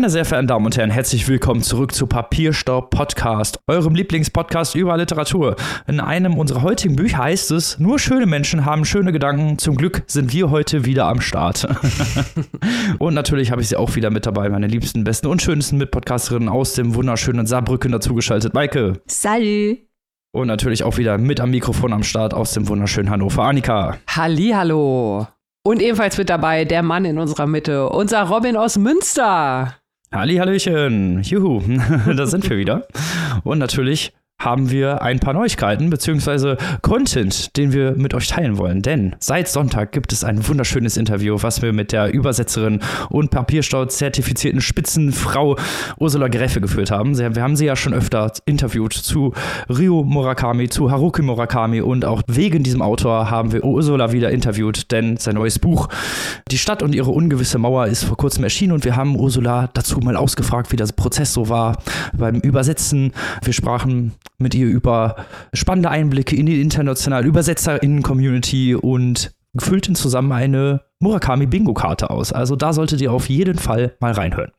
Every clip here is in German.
Meine sehr verehrten Damen und Herren, herzlich willkommen zurück zu Papierstaub Podcast, eurem Lieblingspodcast über Literatur. In einem unserer heutigen Bücher heißt es, nur schöne Menschen haben schöne Gedanken. Zum Glück sind wir heute wieder am Start. und natürlich habe ich sie auch wieder mit dabei, meine liebsten, besten und schönsten Mitpodcasterinnen aus dem wunderschönen Saarbrücken dazugeschaltet. Maike. Salut. Und natürlich auch wieder mit am Mikrofon am Start aus dem wunderschönen Hannover. Annika. Hallihallo. Und ebenfalls mit dabei der Mann in unserer Mitte, unser Robin aus Münster. Hallihallöchen, juhu, da sind wir wieder. Und natürlich haben wir ein paar Neuigkeiten bzw. Content, den wir mit euch teilen wollen. Denn seit Sonntag gibt es ein wunderschönes Interview, was wir mit der Übersetzerin und Papierstau-zertifizierten Spitzenfrau Ursula Gräfe geführt haben. Wir haben sie ja schon öfter interviewt zu Ryo Murakami, zu Haruki Murakami und auch wegen diesem Autor haben wir Ursula wieder interviewt, denn sein neues Buch Die Stadt und ihre ungewisse Mauer ist vor kurzem erschienen und wir haben Ursula dazu mal ausgefragt, wie der Prozess so war beim Übersetzen. Wir sprachen mit ihr über spannende Einblicke in die internationale Übersetzerinnen-Community und füllten zusammen eine Murakami-Bingo-Karte aus. Also da solltet ihr auf jeden Fall mal reinhören.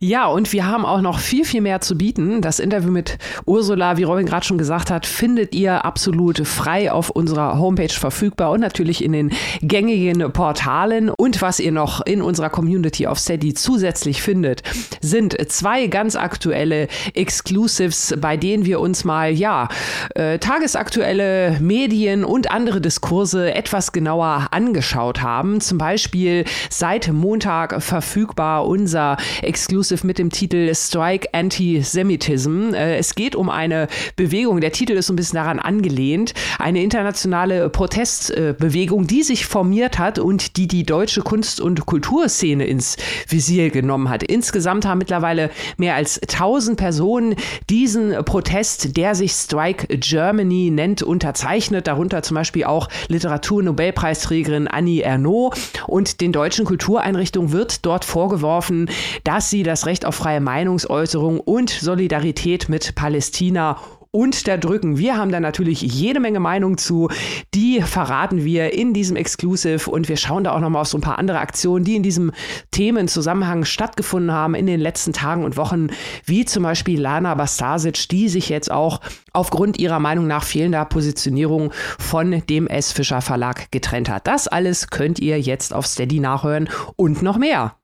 Ja, und wir haben auch noch viel, viel mehr zu bieten. Das Interview mit Ursula, wie Robin gerade schon gesagt hat, findet ihr absolut frei auf unserer Homepage verfügbar und natürlich in den gängigen Portalen. Und was ihr noch in unserer Community auf Steady zusätzlich findet, sind zwei ganz aktuelle Exclusives, bei denen wir uns mal, ja, äh, tagesaktuelle Medien und andere Diskurse etwas genauer angeschaut haben. Zum Beispiel seit Montag verfügbar unser Exclusive mit dem Titel Strike Antisemitism. Äh, es geht um eine Bewegung, der Titel ist so ein bisschen daran angelehnt, eine internationale Protestbewegung, die sich formiert hat und die die deutsche Kunst- und Kulturszene ins Visier genommen hat. Insgesamt haben mittlerweile mehr als 1000 Personen diesen Protest, der sich Strike Germany nennt, unterzeichnet. Darunter zum Beispiel auch Literaturnobelpreisträgerin Annie Ernaux und den deutschen Kultureinrichtungen wird dort vorgeworfen, dass sie das Recht auf freie Meinungsäußerung und Solidarität mit Palästina unterdrücken. Wir haben da natürlich jede Menge Meinung zu. Die verraten wir in diesem Exclusive und wir schauen da auch nochmal auf so ein paar andere Aktionen, die in diesem Themenzusammenhang stattgefunden haben in den letzten Tagen und Wochen, wie zum Beispiel Lana Bastasic, die sich jetzt auch aufgrund ihrer Meinung nach fehlender Positionierung von dem S. Fischer Verlag getrennt hat. Das alles könnt ihr jetzt auf Steady nachhören und noch mehr.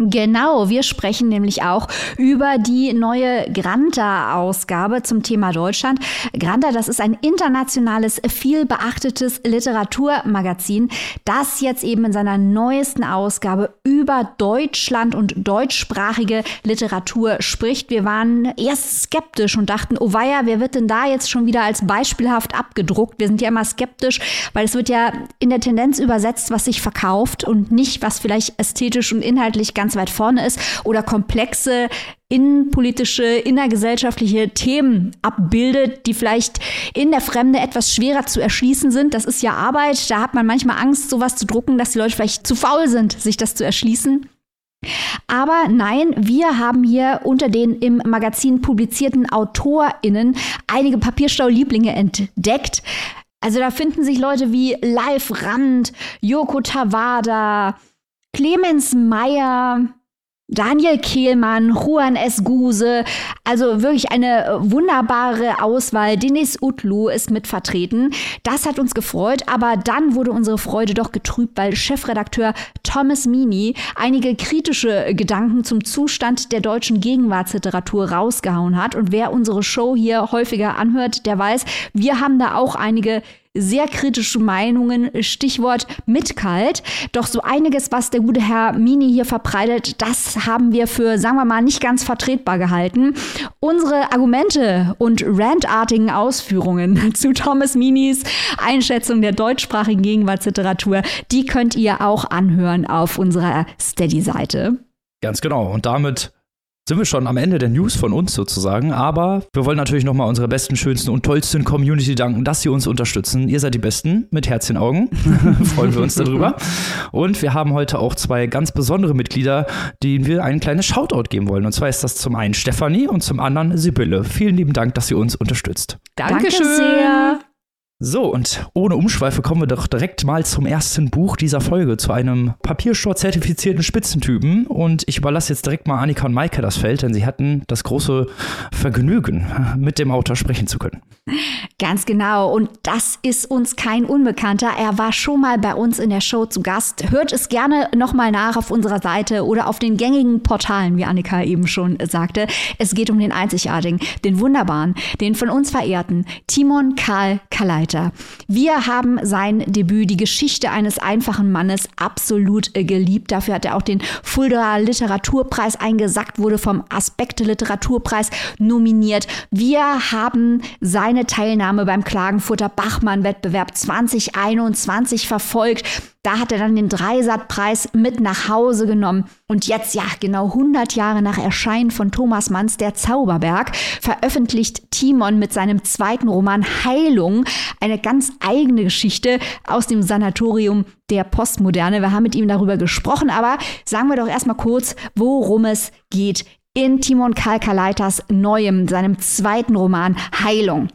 Genau, wir sprechen nämlich auch über die neue Granta-Ausgabe zum Thema Deutschland. Granta, das ist ein internationales, viel beachtetes Literaturmagazin, das jetzt eben in seiner neuesten Ausgabe über Deutschland und deutschsprachige Literatur spricht. Wir waren erst skeptisch und dachten, oh weia, wer wird denn da jetzt schon wieder als beispielhaft abgedruckt? Wir sind ja immer skeptisch, weil es wird ja in der Tendenz übersetzt, was sich verkauft und nicht, was vielleicht ästhetisch und inhaltlich ganz ganz weit vorne ist oder komplexe innenpolitische, innergesellschaftliche Themen abbildet, die vielleicht in der Fremde etwas schwerer zu erschließen sind. Das ist ja Arbeit. Da hat man manchmal Angst, sowas zu drucken, dass die Leute vielleicht zu faul sind, sich das zu erschließen. Aber nein, wir haben hier unter den im Magazin publizierten AutorInnen einige Papierstau-Lieblinge entdeckt. Also da finden sich Leute wie Live Rand, Yoko Tawada, Clemens Meyer, Daniel Kehlmann, Juan S. Guse, also wirklich eine wunderbare Auswahl. Denis Utlu ist mit vertreten. Das hat uns gefreut, aber dann wurde unsere Freude doch getrübt, weil Chefredakteur Thomas Mini einige kritische Gedanken zum Zustand der deutschen Gegenwartsliteratur rausgehauen hat. Und wer unsere Show hier häufiger anhört, der weiß, wir haben da auch einige sehr kritische Meinungen, Stichwort mitkalt. Doch so einiges, was der gute Herr Mini hier verbreitet, das haben wir für, sagen wir mal, nicht ganz vertretbar gehalten. Unsere Argumente und rantartigen Ausführungen zu Thomas Minis Einschätzung der deutschsprachigen Gegenwartsliteratur, die könnt ihr auch anhören auf unserer Steady-Seite. Ganz genau. Und damit sind wir schon am Ende der News von uns sozusagen. Aber wir wollen natürlich nochmal unserer besten, schönsten und tollsten Community danken, dass sie uns unterstützen. Ihr seid die Besten mit Herzchenaugen. Freuen wir uns darüber. Und wir haben heute auch zwei ganz besondere Mitglieder, denen wir ein kleines Shoutout geben wollen. Und zwar ist das zum einen Stefanie und zum anderen Sibylle. Vielen lieben Dank, dass ihr uns unterstützt. Dankeschön. Danke sehr. So, und ohne Umschweife kommen wir doch direkt mal zum ersten Buch dieser Folge, zu einem Papierstore-zertifizierten Spitzentypen. Und ich überlasse jetzt direkt mal Annika und Maike das Feld, denn sie hatten das große Vergnügen, mit dem Autor sprechen zu können. Ganz genau. Und das ist uns kein Unbekannter. Er war schon mal bei uns in der Show zu Gast. Hört es gerne nochmal nach auf unserer Seite oder auf den gängigen Portalen, wie Annika eben schon sagte. Es geht um den einzigartigen, den wunderbaren, den von uns verehrten Timon Karl Kaleit weiter. Wir haben sein Debüt, die Geschichte eines einfachen Mannes, absolut äh, geliebt. Dafür hat er auch den Fulda Literaturpreis eingesackt, wurde vom Aspekte Literaturpreis nominiert. Wir haben seine Teilnahme beim Klagenfurter Bachmann-Wettbewerb 2021 verfolgt. Da hat er dann den Dreisatzpreis mit nach Hause genommen. Und jetzt, ja, genau 100 Jahre nach Erscheinen von Thomas Manns Der Zauberberg, veröffentlicht Timon mit seinem zweiten Roman Heilung eine ganz eigene Geschichte aus dem Sanatorium der Postmoderne. Wir haben mit ihm darüber gesprochen, aber sagen wir doch erstmal kurz, worum es geht in Timon Kalkaleitas neuem, seinem zweiten Roman Heilung.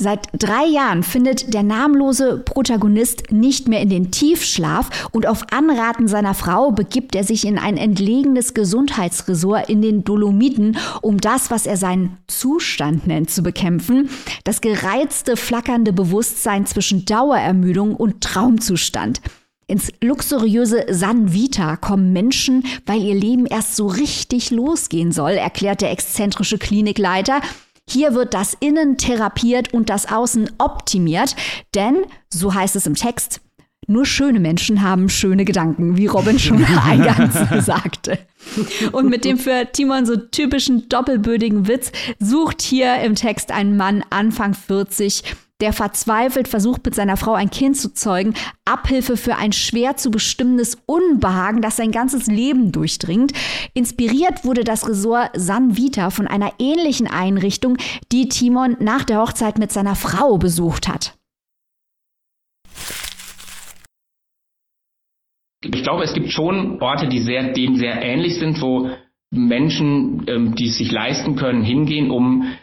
Seit drei Jahren findet der namenlose Protagonist nicht mehr in den Tiefschlaf und auf Anraten seiner Frau begibt er sich in ein entlegenes Gesundheitsresort in den Dolomiten, um das, was er seinen Zustand nennt, zu bekämpfen. Das gereizte, flackernde Bewusstsein zwischen Dauerermüdung und Traumzustand. Ins luxuriöse San Vita kommen Menschen, weil ihr Leben erst so richtig losgehen soll, erklärt der exzentrische Klinikleiter. Hier wird das Innen therapiert und das Außen optimiert, denn, so heißt es im Text, nur schöne Menschen haben schöne Gedanken, wie Robin schon eingangs sagte. Und mit dem für Timon so typischen doppelbödigen Witz sucht hier im Text ein Mann Anfang 40 der verzweifelt versucht, mit seiner Frau ein Kind zu zeugen, Abhilfe für ein schwer zu bestimmendes Unbehagen, das sein ganzes Leben durchdringt. Inspiriert wurde das Resort San Vita von einer ähnlichen Einrichtung, die Timon nach der Hochzeit mit seiner Frau besucht hat. Ich glaube, es gibt schon Orte, die sehr, dem sehr ähnlich sind, wo Menschen, ähm, die es sich leisten können, hingehen, um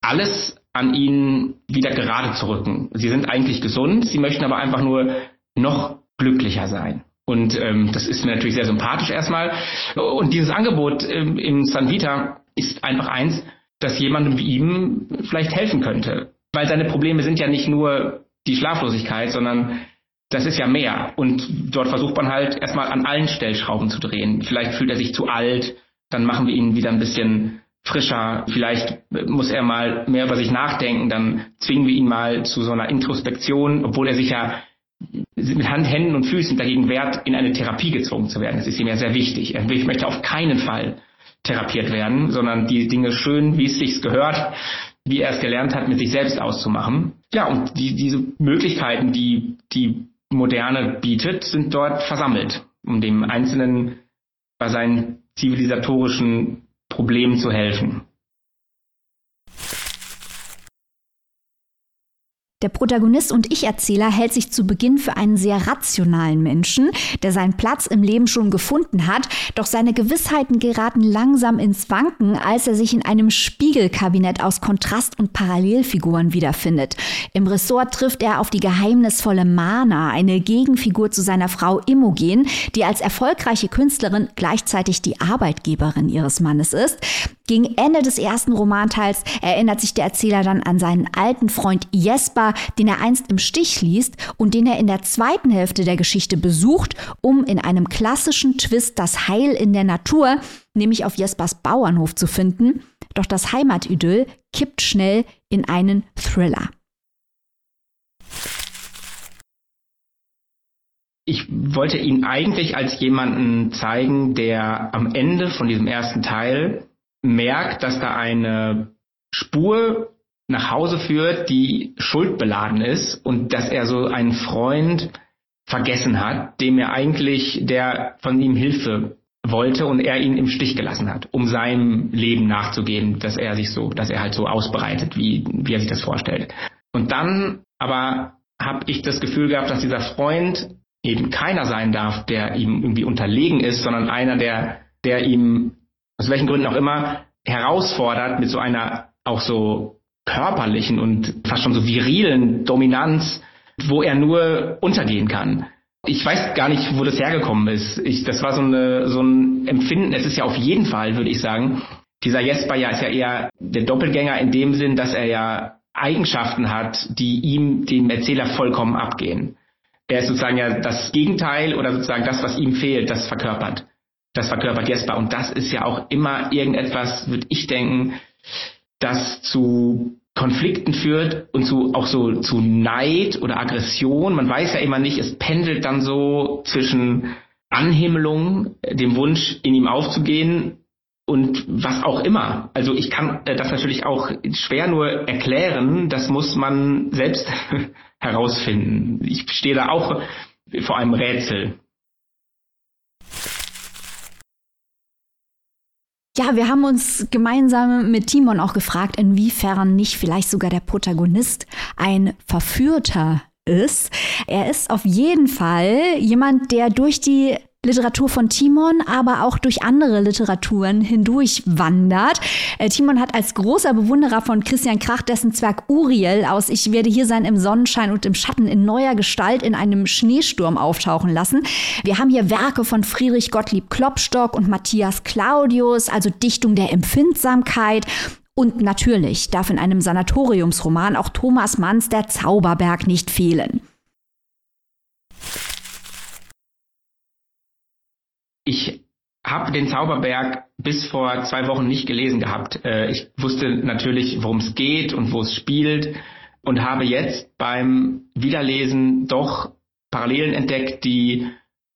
alles an ihnen wieder gerade zu rücken. Sie sind eigentlich gesund, sie möchten aber einfach nur noch glücklicher sein. Und ähm, das ist mir natürlich sehr sympathisch erstmal. Und dieses Angebot ähm, im San Vita ist einfach eins, das jemandem wie ihm vielleicht helfen könnte. Weil seine Probleme sind ja nicht nur die Schlaflosigkeit, sondern das ist ja mehr. Und dort versucht man halt erstmal an allen Stellschrauben zu drehen. Vielleicht fühlt er sich zu alt, dann machen wir ihn wieder ein bisschen frischer, vielleicht muss er mal mehr über sich nachdenken, dann zwingen wir ihn mal zu so einer Introspektion, obwohl er sich ja mit Hand, Händen und Füßen dagegen wehrt, in eine Therapie gezwungen zu werden. Das ist ihm ja sehr wichtig. Er möchte auf keinen Fall therapiert werden, sondern die Dinge schön, wie es sich gehört, wie er es gelernt hat, mit sich selbst auszumachen. Ja, und die, diese Möglichkeiten, die die Moderne bietet, sind dort versammelt, um dem Einzelnen bei seinen zivilisatorischen Problemen zu helfen. Der Protagonist und Ich-Erzähler hält sich zu Beginn für einen sehr rationalen Menschen, der seinen Platz im Leben schon gefunden hat, doch seine Gewissheiten geraten langsam ins Wanken, als er sich in einem Spiegelkabinett aus Kontrast- und Parallelfiguren wiederfindet. Im Ressort trifft er auf die geheimnisvolle Mana, eine Gegenfigur zu seiner Frau Imogen, die als erfolgreiche Künstlerin gleichzeitig die Arbeitgeberin ihres Mannes ist. Gegen Ende des ersten Romanteils erinnert sich der Erzähler dann an seinen alten Freund Jesper, den er einst im Stich ließ und den er in der zweiten Hälfte der Geschichte besucht, um in einem klassischen Twist das Heil in der Natur, nämlich auf Jespers Bauernhof zu finden. Doch das Heimatidyll kippt schnell in einen Thriller. ich wollte ihn eigentlich als jemanden zeigen, der am Ende von diesem ersten Teil merkt, dass da eine Spur nach Hause führt, die schuldbeladen ist und dass er so einen Freund vergessen hat, dem er eigentlich, der von ihm Hilfe wollte und er ihn im Stich gelassen hat, um seinem Leben nachzugehen, dass er sich so, dass er halt so ausbreitet, wie, wie er sich das vorstellt. Und dann aber habe ich das Gefühl gehabt, dass dieser Freund eben keiner sein darf, der ihm irgendwie unterlegen ist, sondern einer, der, der ihm aus welchen Gründen auch immer herausfordert mit so einer auch so körperlichen und fast schon so virilen Dominanz, wo er nur untergehen kann. Ich weiß gar nicht, wo das hergekommen ist. Ich, das war so, eine, so ein Empfinden. Es ist ja auf jeden Fall, würde ich sagen, dieser Jesper ja ist ja eher der Doppelgänger in dem Sinn, dass er ja Eigenschaften hat, die ihm, dem Erzähler vollkommen abgehen. Er ist sozusagen ja das Gegenteil oder sozusagen das, was ihm fehlt, das verkörpert. Das verkörpert Jesper. Und das ist ja auch immer irgendetwas, würde ich denken, das zu Konflikten führt und zu auch so zu Neid oder Aggression. Man weiß ja immer nicht, es pendelt dann so zwischen Anhimmelung, dem Wunsch, in ihm aufzugehen und was auch immer. Also ich kann äh, das natürlich auch schwer nur erklären, das muss man selbst herausfinden. Ich stehe da auch vor einem Rätsel. Ja, wir haben uns gemeinsam mit Timon auch gefragt, inwiefern nicht vielleicht sogar der Protagonist ein Verführter ist. Er ist auf jeden Fall jemand, der durch die Literatur von Timon, aber auch durch andere Literaturen hindurch wandert. Äh, Timon hat als großer Bewunderer von Christian Krach dessen Zwerg Uriel aus Ich werde hier sein im Sonnenschein und im Schatten in neuer Gestalt in einem Schneesturm auftauchen lassen. Wir haben hier Werke von Friedrich Gottlieb Klopstock und Matthias Claudius, also Dichtung der Empfindsamkeit und natürlich darf in einem Sanatoriumsroman auch Thomas Manns Der Zauberberg nicht fehlen. Ich habe den Zauberberg bis vor zwei Wochen nicht gelesen gehabt. Äh, ich wusste natürlich, worum es geht und wo es spielt und habe jetzt beim Wiederlesen doch Parallelen entdeckt, die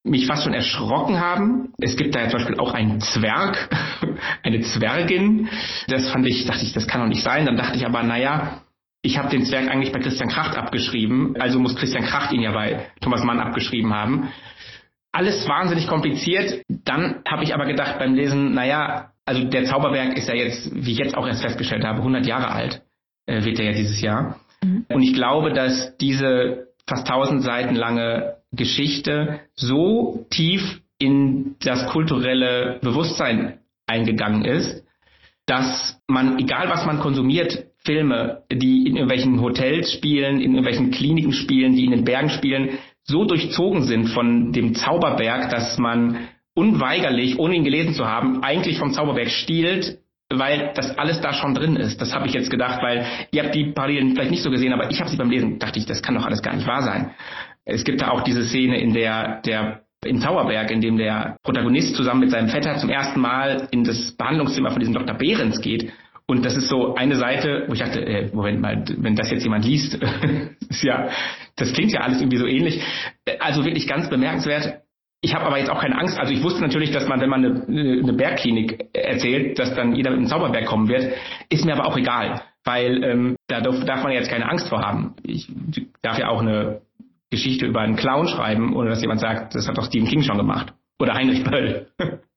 mich fast schon erschrocken haben. Es gibt da ja zum Beispiel auch einen Zwerg, eine Zwergin. Das fand ich, dachte ich, das kann doch nicht sein. Dann dachte ich aber, naja, ich habe den Zwerg eigentlich bei Christian Kracht abgeschrieben, also muss Christian Kracht ihn ja bei Thomas Mann abgeschrieben haben alles wahnsinnig kompliziert. Dann habe ich aber gedacht beim Lesen, naja, also der Zauberberg ist ja jetzt, wie ich jetzt auch erst festgestellt habe, 100 Jahre alt, äh, wird er ja dieses Jahr. Mhm. Und ich glaube, dass diese fast 1000 Seiten lange Geschichte so tief in das kulturelle Bewusstsein eingegangen ist, dass man, egal was man konsumiert, Filme, die in irgendwelchen Hotels spielen, in irgendwelchen Kliniken spielen, die in den Bergen spielen, so durchzogen sind von dem Zauberberg, dass man unweigerlich, ohne ihn gelesen zu haben, eigentlich vom Zauberberg stiehlt, weil das alles da schon drin ist. Das habe ich jetzt gedacht, weil ihr habt die Parallelen vielleicht nicht so gesehen, aber ich habe sie beim Lesen, dachte ich, das kann doch alles gar nicht wahr sein. Es gibt da auch diese Szene, in der der im Zauberberg, in dem der Protagonist zusammen mit seinem Vetter zum ersten Mal in das Behandlungszimmer von diesem Dr. Behrens geht und das ist so eine Seite, wo ich dachte, äh, Moment mal, wenn das jetzt jemand liest, ist ja, das klingt ja alles irgendwie so ähnlich. Also wirklich ganz bemerkenswert. Ich habe aber jetzt auch keine Angst. Also ich wusste natürlich, dass man, wenn man eine, eine Bergklinik erzählt, dass dann jeder mit einem Zauberberg kommen wird. Ist mir aber auch egal, weil ähm, da darf, darf man jetzt keine Angst vor haben. Ich darf ja auch eine Geschichte über einen Clown schreiben, ohne dass jemand sagt, das hat doch Stephen King schon gemacht. Oder Heinrich Böll.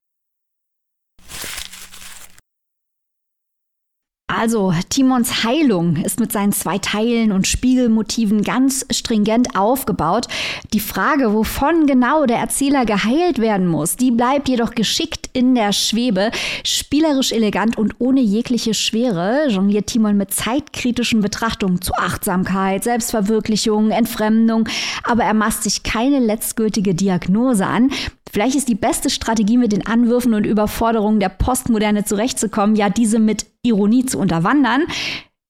Also, Timons Heilung ist mit seinen zwei Teilen und Spiegelmotiven ganz stringent aufgebaut. Die Frage, wovon genau der Erzähler geheilt werden muss, die bleibt jedoch geschickt in der Schwebe. Spielerisch elegant und ohne jegliche Schwere jongliert Timon mit zeitkritischen Betrachtungen zu Achtsamkeit, Selbstverwirklichung, Entfremdung, aber er maßt sich keine letztgültige Diagnose an. Vielleicht ist die beste Strategie, mit den Anwürfen und Überforderungen der Postmoderne zurechtzukommen, ja diese mit Ironie zu unterwandern.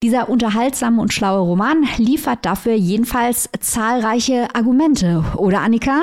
Dieser unterhaltsame und schlaue Roman liefert dafür jedenfalls zahlreiche Argumente, oder Annika?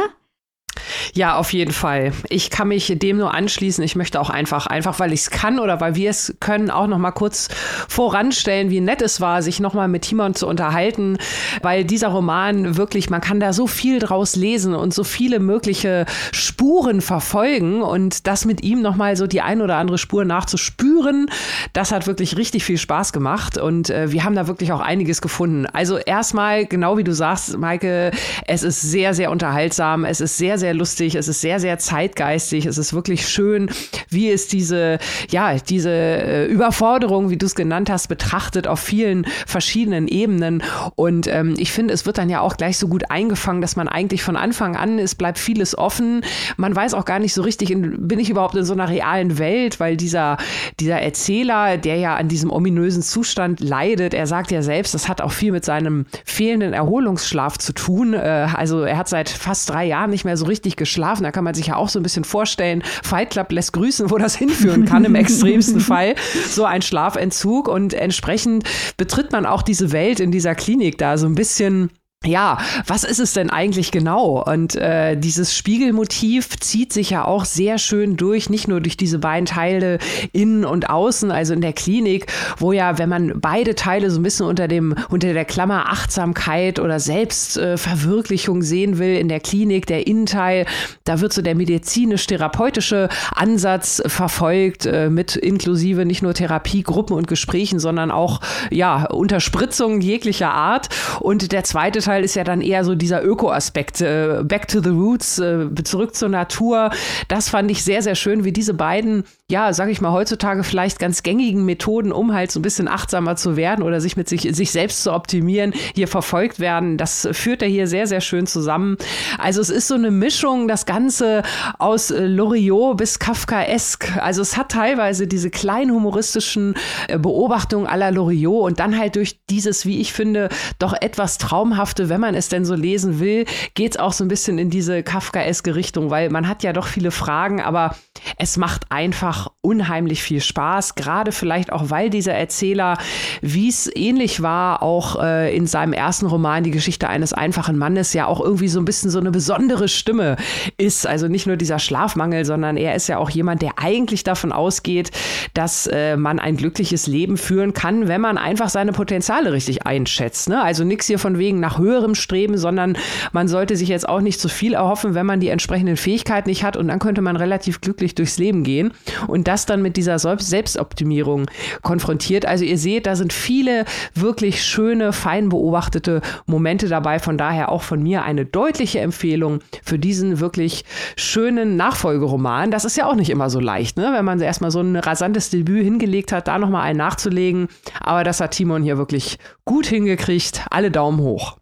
Ja, auf jeden Fall. Ich kann mich dem nur anschließen. Ich möchte auch einfach, einfach weil ich es kann oder weil wir es können, auch noch mal kurz voranstellen, wie nett es war, sich noch mal mit Timon zu unterhalten, weil dieser Roman wirklich, man kann da so viel draus lesen und so viele mögliche Spuren verfolgen und das mit ihm noch mal so die ein oder andere Spur nachzuspüren, das hat wirklich richtig viel Spaß gemacht und äh, wir haben da wirklich auch einiges gefunden. Also erstmal, genau wie du sagst, Maike, es ist sehr, sehr unterhaltsam, es ist sehr, sehr sehr lustig, es ist sehr, sehr zeitgeistig, es ist wirklich schön, wie es diese, ja, diese äh, Überforderung, wie du es genannt hast, betrachtet auf vielen verschiedenen Ebenen. Und ähm, ich finde, es wird dann ja auch gleich so gut eingefangen, dass man eigentlich von Anfang an, es bleibt vieles offen. Man weiß auch gar nicht so richtig, in, bin ich überhaupt in so einer realen Welt, weil dieser, dieser Erzähler, der ja an diesem ominösen Zustand leidet, er sagt ja selbst, das hat auch viel mit seinem fehlenden Erholungsschlaf zu tun. Äh, also er hat seit fast drei Jahren nicht mehr so richtig geschlafen. Da kann man sich ja auch so ein bisschen vorstellen, Fight Club lässt grüßen, wo das hinführen kann im extremsten Fall. So ein Schlafentzug und entsprechend betritt man auch diese Welt in dieser Klinik da so ein bisschen ja, was ist es denn eigentlich genau? Und äh, dieses Spiegelmotiv zieht sich ja auch sehr schön durch, nicht nur durch diese beiden Teile innen und außen, also in der Klinik, wo ja, wenn man beide Teile so ein bisschen unter dem unter der Klammer Achtsamkeit oder Selbstverwirklichung äh, sehen will, in der Klinik der Innenteil, da wird so der medizinisch-therapeutische Ansatz verfolgt äh, mit inklusive nicht nur Therapiegruppen und Gesprächen, sondern auch ja Unterspritzungen jeglicher Art. Und der zweite Teil Teil ist ja dann eher so dieser Öko-Aspekt, äh, back to the roots, äh, zurück zur Natur. Das fand ich sehr, sehr schön, wie diese beiden, ja, sag ich mal, heutzutage vielleicht ganz gängigen Methoden, um halt so ein bisschen achtsamer zu werden oder sich mit sich, sich selbst zu optimieren, hier verfolgt werden. Das führt er hier sehr, sehr schön zusammen. Also es ist so eine Mischung, das Ganze aus äh, Loriot bis Kafkaesk. Also es hat teilweise diese kleinen humoristischen äh, Beobachtungen aller Loriot und dann halt durch dieses, wie ich finde, doch etwas traumhafte wenn man es denn so lesen will, geht es auch so ein bisschen in diese Kafkaeske Richtung, weil man hat ja doch viele Fragen, aber es macht einfach unheimlich viel Spaß, gerade vielleicht auch, weil dieser Erzähler, wie es ähnlich war, auch äh, in seinem ersten Roman, die Geschichte eines einfachen Mannes, ja auch irgendwie so ein bisschen so eine besondere Stimme ist. Also nicht nur dieser Schlafmangel, sondern er ist ja auch jemand, der eigentlich davon ausgeht, dass äh, man ein glückliches Leben führen kann, wenn man einfach seine Potenziale richtig einschätzt. Ne? Also nichts hier von wegen nach höherem Streben, sondern man sollte sich jetzt auch nicht zu viel erhoffen, wenn man die entsprechenden Fähigkeiten nicht hat und dann könnte man relativ glücklich durchs Leben gehen und das dann mit dieser Selbstoptimierung konfrontiert. Also ihr seht, da sind viele wirklich schöne, fein beobachtete Momente dabei. Von daher auch von mir eine deutliche Empfehlung für diesen wirklich schönen Nachfolgeroman. Das ist ja auch nicht immer so leicht, ne? wenn man erstmal so ein rasantes Debüt hingelegt hat, da nochmal einen nachzulegen. Aber das hat Timon hier wirklich gut hingekriegt. Alle Daumen hoch.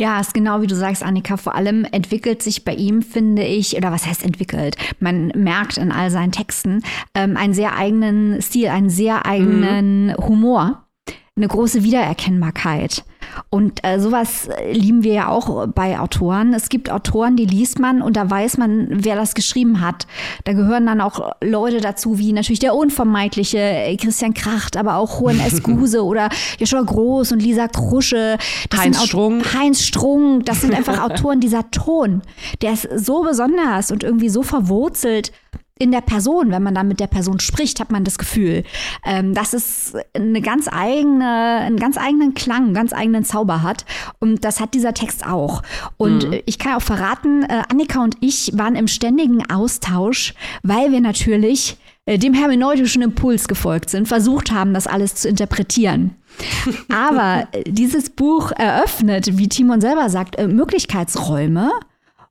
Ja, ist genau wie du sagst, Annika. Vor allem entwickelt sich bei ihm, finde ich, oder was heißt entwickelt? Man merkt in all seinen Texten ähm, einen sehr eigenen Stil, einen sehr eigenen mhm. Humor, eine große Wiedererkennbarkeit. Und äh, sowas lieben wir ja auch bei Autoren. Es gibt Autoren, die liest man und da weiß man, wer das geschrieben hat. Da gehören dann auch Leute dazu, wie natürlich der unvermeidliche äh, Christian Kracht, aber auch Juan Escuse oder Joshua Groß und Lisa Krusche. Das Heinz Strung. Heinz Strung. Das sind einfach Autoren, dieser Ton, der ist so besonders und irgendwie so verwurzelt in der Person, wenn man dann mit der Person spricht, hat man das Gefühl, ähm, dass es eine ganz eigene, einen ganz eigenen Klang, einen ganz eigenen Zauber hat. Und das hat dieser Text auch. Und mhm. ich kann auch verraten, äh, Annika und ich waren im ständigen Austausch, weil wir natürlich äh, dem hermeneutischen Impuls gefolgt sind, versucht haben, das alles zu interpretieren. Aber äh, dieses Buch eröffnet, wie Timon selber sagt, äh, Möglichkeitsräume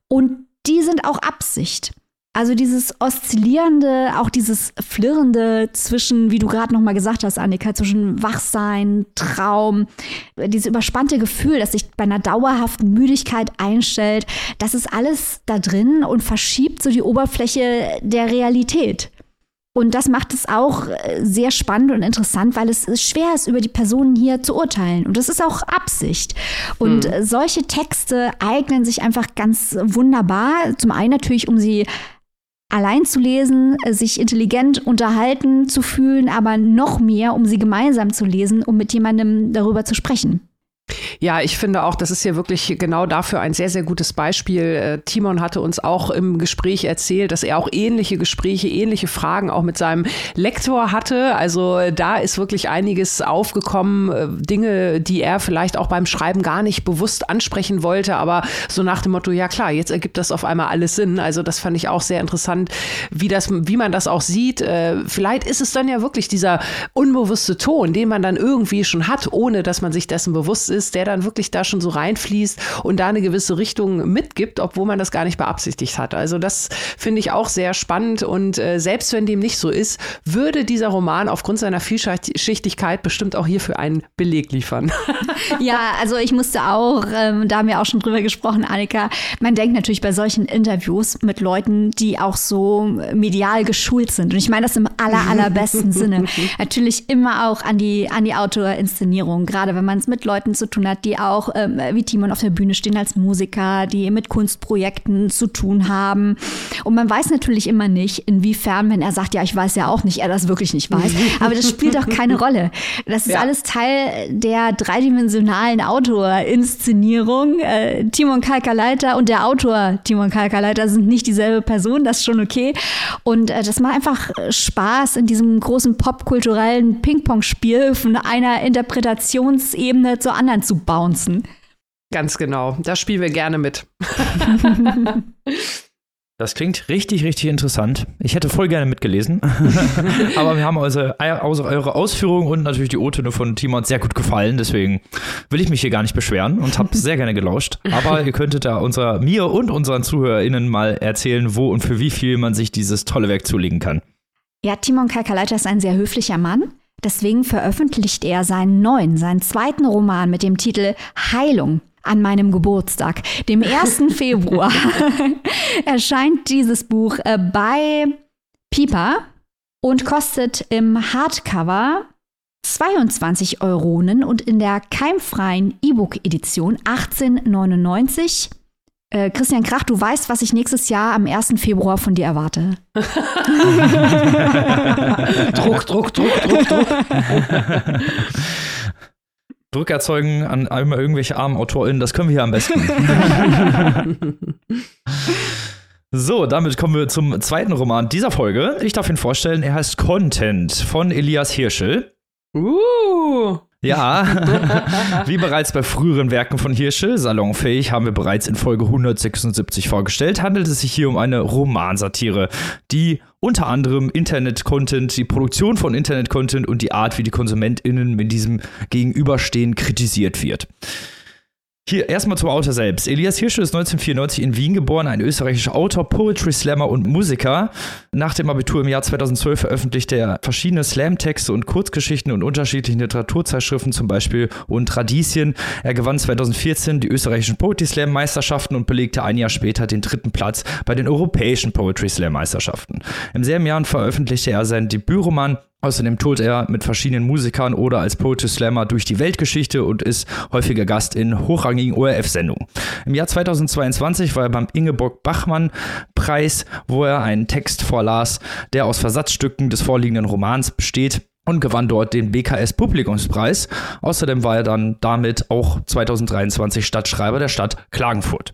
und die sind auch Absicht. Also dieses oszillierende, auch dieses flirrende zwischen, wie du gerade noch mal gesagt hast, Annika, zwischen Wachsein, Traum, dieses überspannte Gefühl, das sich bei einer dauerhaften Müdigkeit einstellt, das ist alles da drin und verschiebt so die Oberfläche der Realität. Und das macht es auch äh, sehr spannend und interessant, weil es schwer ist, über die Personen hier zu urteilen. Und das ist auch Absicht. Und hm. solche Texte eignen sich einfach ganz wunderbar. Zum einen natürlich, um sie allein zu lesen, äh, sich intelligent unterhalten zu fühlen, aber noch mehr, um sie gemeinsam zu lesen, um mit jemandem darüber zu sprechen. Ja, ich finde auch, das ist ja wirklich genau dafür ein sehr, sehr gutes Beispiel. Äh, Timon hatte uns auch im Gespräch erzählt, dass er auch ähnliche Gespräche, ähnliche Fragen auch mit seinem Lektor hatte. Also äh, da ist wirklich einiges aufgekommen, äh, Dinge, die er vielleicht auch beim Schreiben gar nicht bewusst ansprechen wollte, aber so nach dem Motto, ja klar, jetzt ergibt das auf einmal alles Sinn. Also das fand ich auch sehr interessant, wie das, wie man das auch sieht. Vielleicht ist es dann ja wirklich dieser unbewusste Ton, den man dann irgendwie schon hat, ohne dass man sich dessen bewusst ist ist, der dann wirklich da schon so reinfließt und da eine gewisse Richtung mitgibt, obwohl man das gar nicht beabsichtigt hat. Also das finde ich auch sehr spannend und äh, selbst wenn dem nicht so ist, würde dieser Roman aufgrund seiner Vielschichtigkeit bestimmt auch hierfür einen Beleg liefern. ja, also ich musste auch, ähm, da haben wir auch schon drüber gesprochen, Annika, man denkt natürlich bei solchen Interviews mit Leuten, die auch so medial geschult sind. Und ich meine das im aller, allerbesten Sinne. Natürlich immer auch an die, an die Autorinszenierung, gerade wenn man es mit Leuten zu tun hat, die auch ähm, wie Timon auf der Bühne stehen als Musiker, die mit Kunstprojekten zu tun haben. Und man weiß natürlich immer nicht, inwiefern, wenn er sagt, ja, ich weiß ja auch nicht, er das wirklich nicht weiß. Aber das spielt doch keine Rolle. Das ist ja. alles Teil der dreidimensionalen Autorinszenierung. Äh, Timon Kalkaleiter und der Autor Timon Kalkaleiter sind nicht dieselbe Person, das ist schon okay. Und äh, das macht einfach Spaß, in diesem großen popkulturellen Ping-Pong-Spiel von einer Interpretationsebene zur anderen zu bouncen. Ganz genau, da spielen wir gerne mit. Das klingt richtig, richtig interessant. Ich hätte voll gerne mitgelesen. Aber wir haben also, also eure Ausführungen und natürlich die O-Töne von Timon sehr gut gefallen. Deswegen will ich mich hier gar nicht beschweren und habe sehr gerne gelauscht. Aber ihr könntet da unser, mir und unseren ZuhörerInnen mal erzählen, wo und für wie viel man sich dieses tolle Werk zulegen kann. Ja, Timon Kalkaleiter ist ein sehr höflicher Mann. Deswegen veröffentlicht er seinen neuen, seinen zweiten Roman mit dem Titel Heilung an meinem Geburtstag, dem 1. Februar, erscheint dieses Buch äh, bei Piper und kostet im Hardcover 22 Euronen und in der keimfreien E-Book-Edition 18,99. Äh, Christian Krach, du weißt, was ich nächstes Jahr am 1. Februar von dir erwarte. Druck, Druck, Druck, Druck, Druck. Druck erzeugen an immer irgendwelche armen AutorInnen, das können wir hier am besten. so, damit kommen wir zum zweiten Roman dieser Folge. Ich darf ihn vorstellen, er heißt Content von Elias Hirschel. Uh. Ja, wie bereits bei früheren Werken von Hirschel, salonfähig, haben wir bereits in Folge 176 vorgestellt, handelt es sich hier um eine Romansatire, die unter anderem Internet-Content, die Produktion von Internet-Content und die Art, wie die KonsumentInnen mit diesem Gegenüberstehen kritisiert wird. Hier erstmal zum Autor selbst. Elias Hirsche ist 1994 in Wien geboren, ein österreichischer Autor, Poetry Slammer und Musiker. Nach dem Abitur im Jahr 2012 veröffentlichte er verschiedene Slam-Texte und Kurzgeschichten und unterschiedlichen Literaturzeitschriften, zum Beispiel und Radieschen. Er gewann 2014 die österreichischen Poetry Slam Meisterschaften und belegte ein Jahr später den dritten Platz bei den europäischen Poetry Slam Meisterschaften. Im selben Jahr veröffentlichte er seinen Debütroman Außerdem tourt er mit verschiedenen Musikern oder als Poetry Slammer durch die Weltgeschichte und ist häufiger Gast in hochrangigen ORF-Sendungen. Im Jahr 2022 war er beim Ingeborg Bachmann Preis, wo er einen Text vorlas, der aus Versatzstücken des vorliegenden Romans besteht und gewann dort den BKS Publikumspreis. Außerdem war er dann damit auch 2023 Stadtschreiber der Stadt Klagenfurt.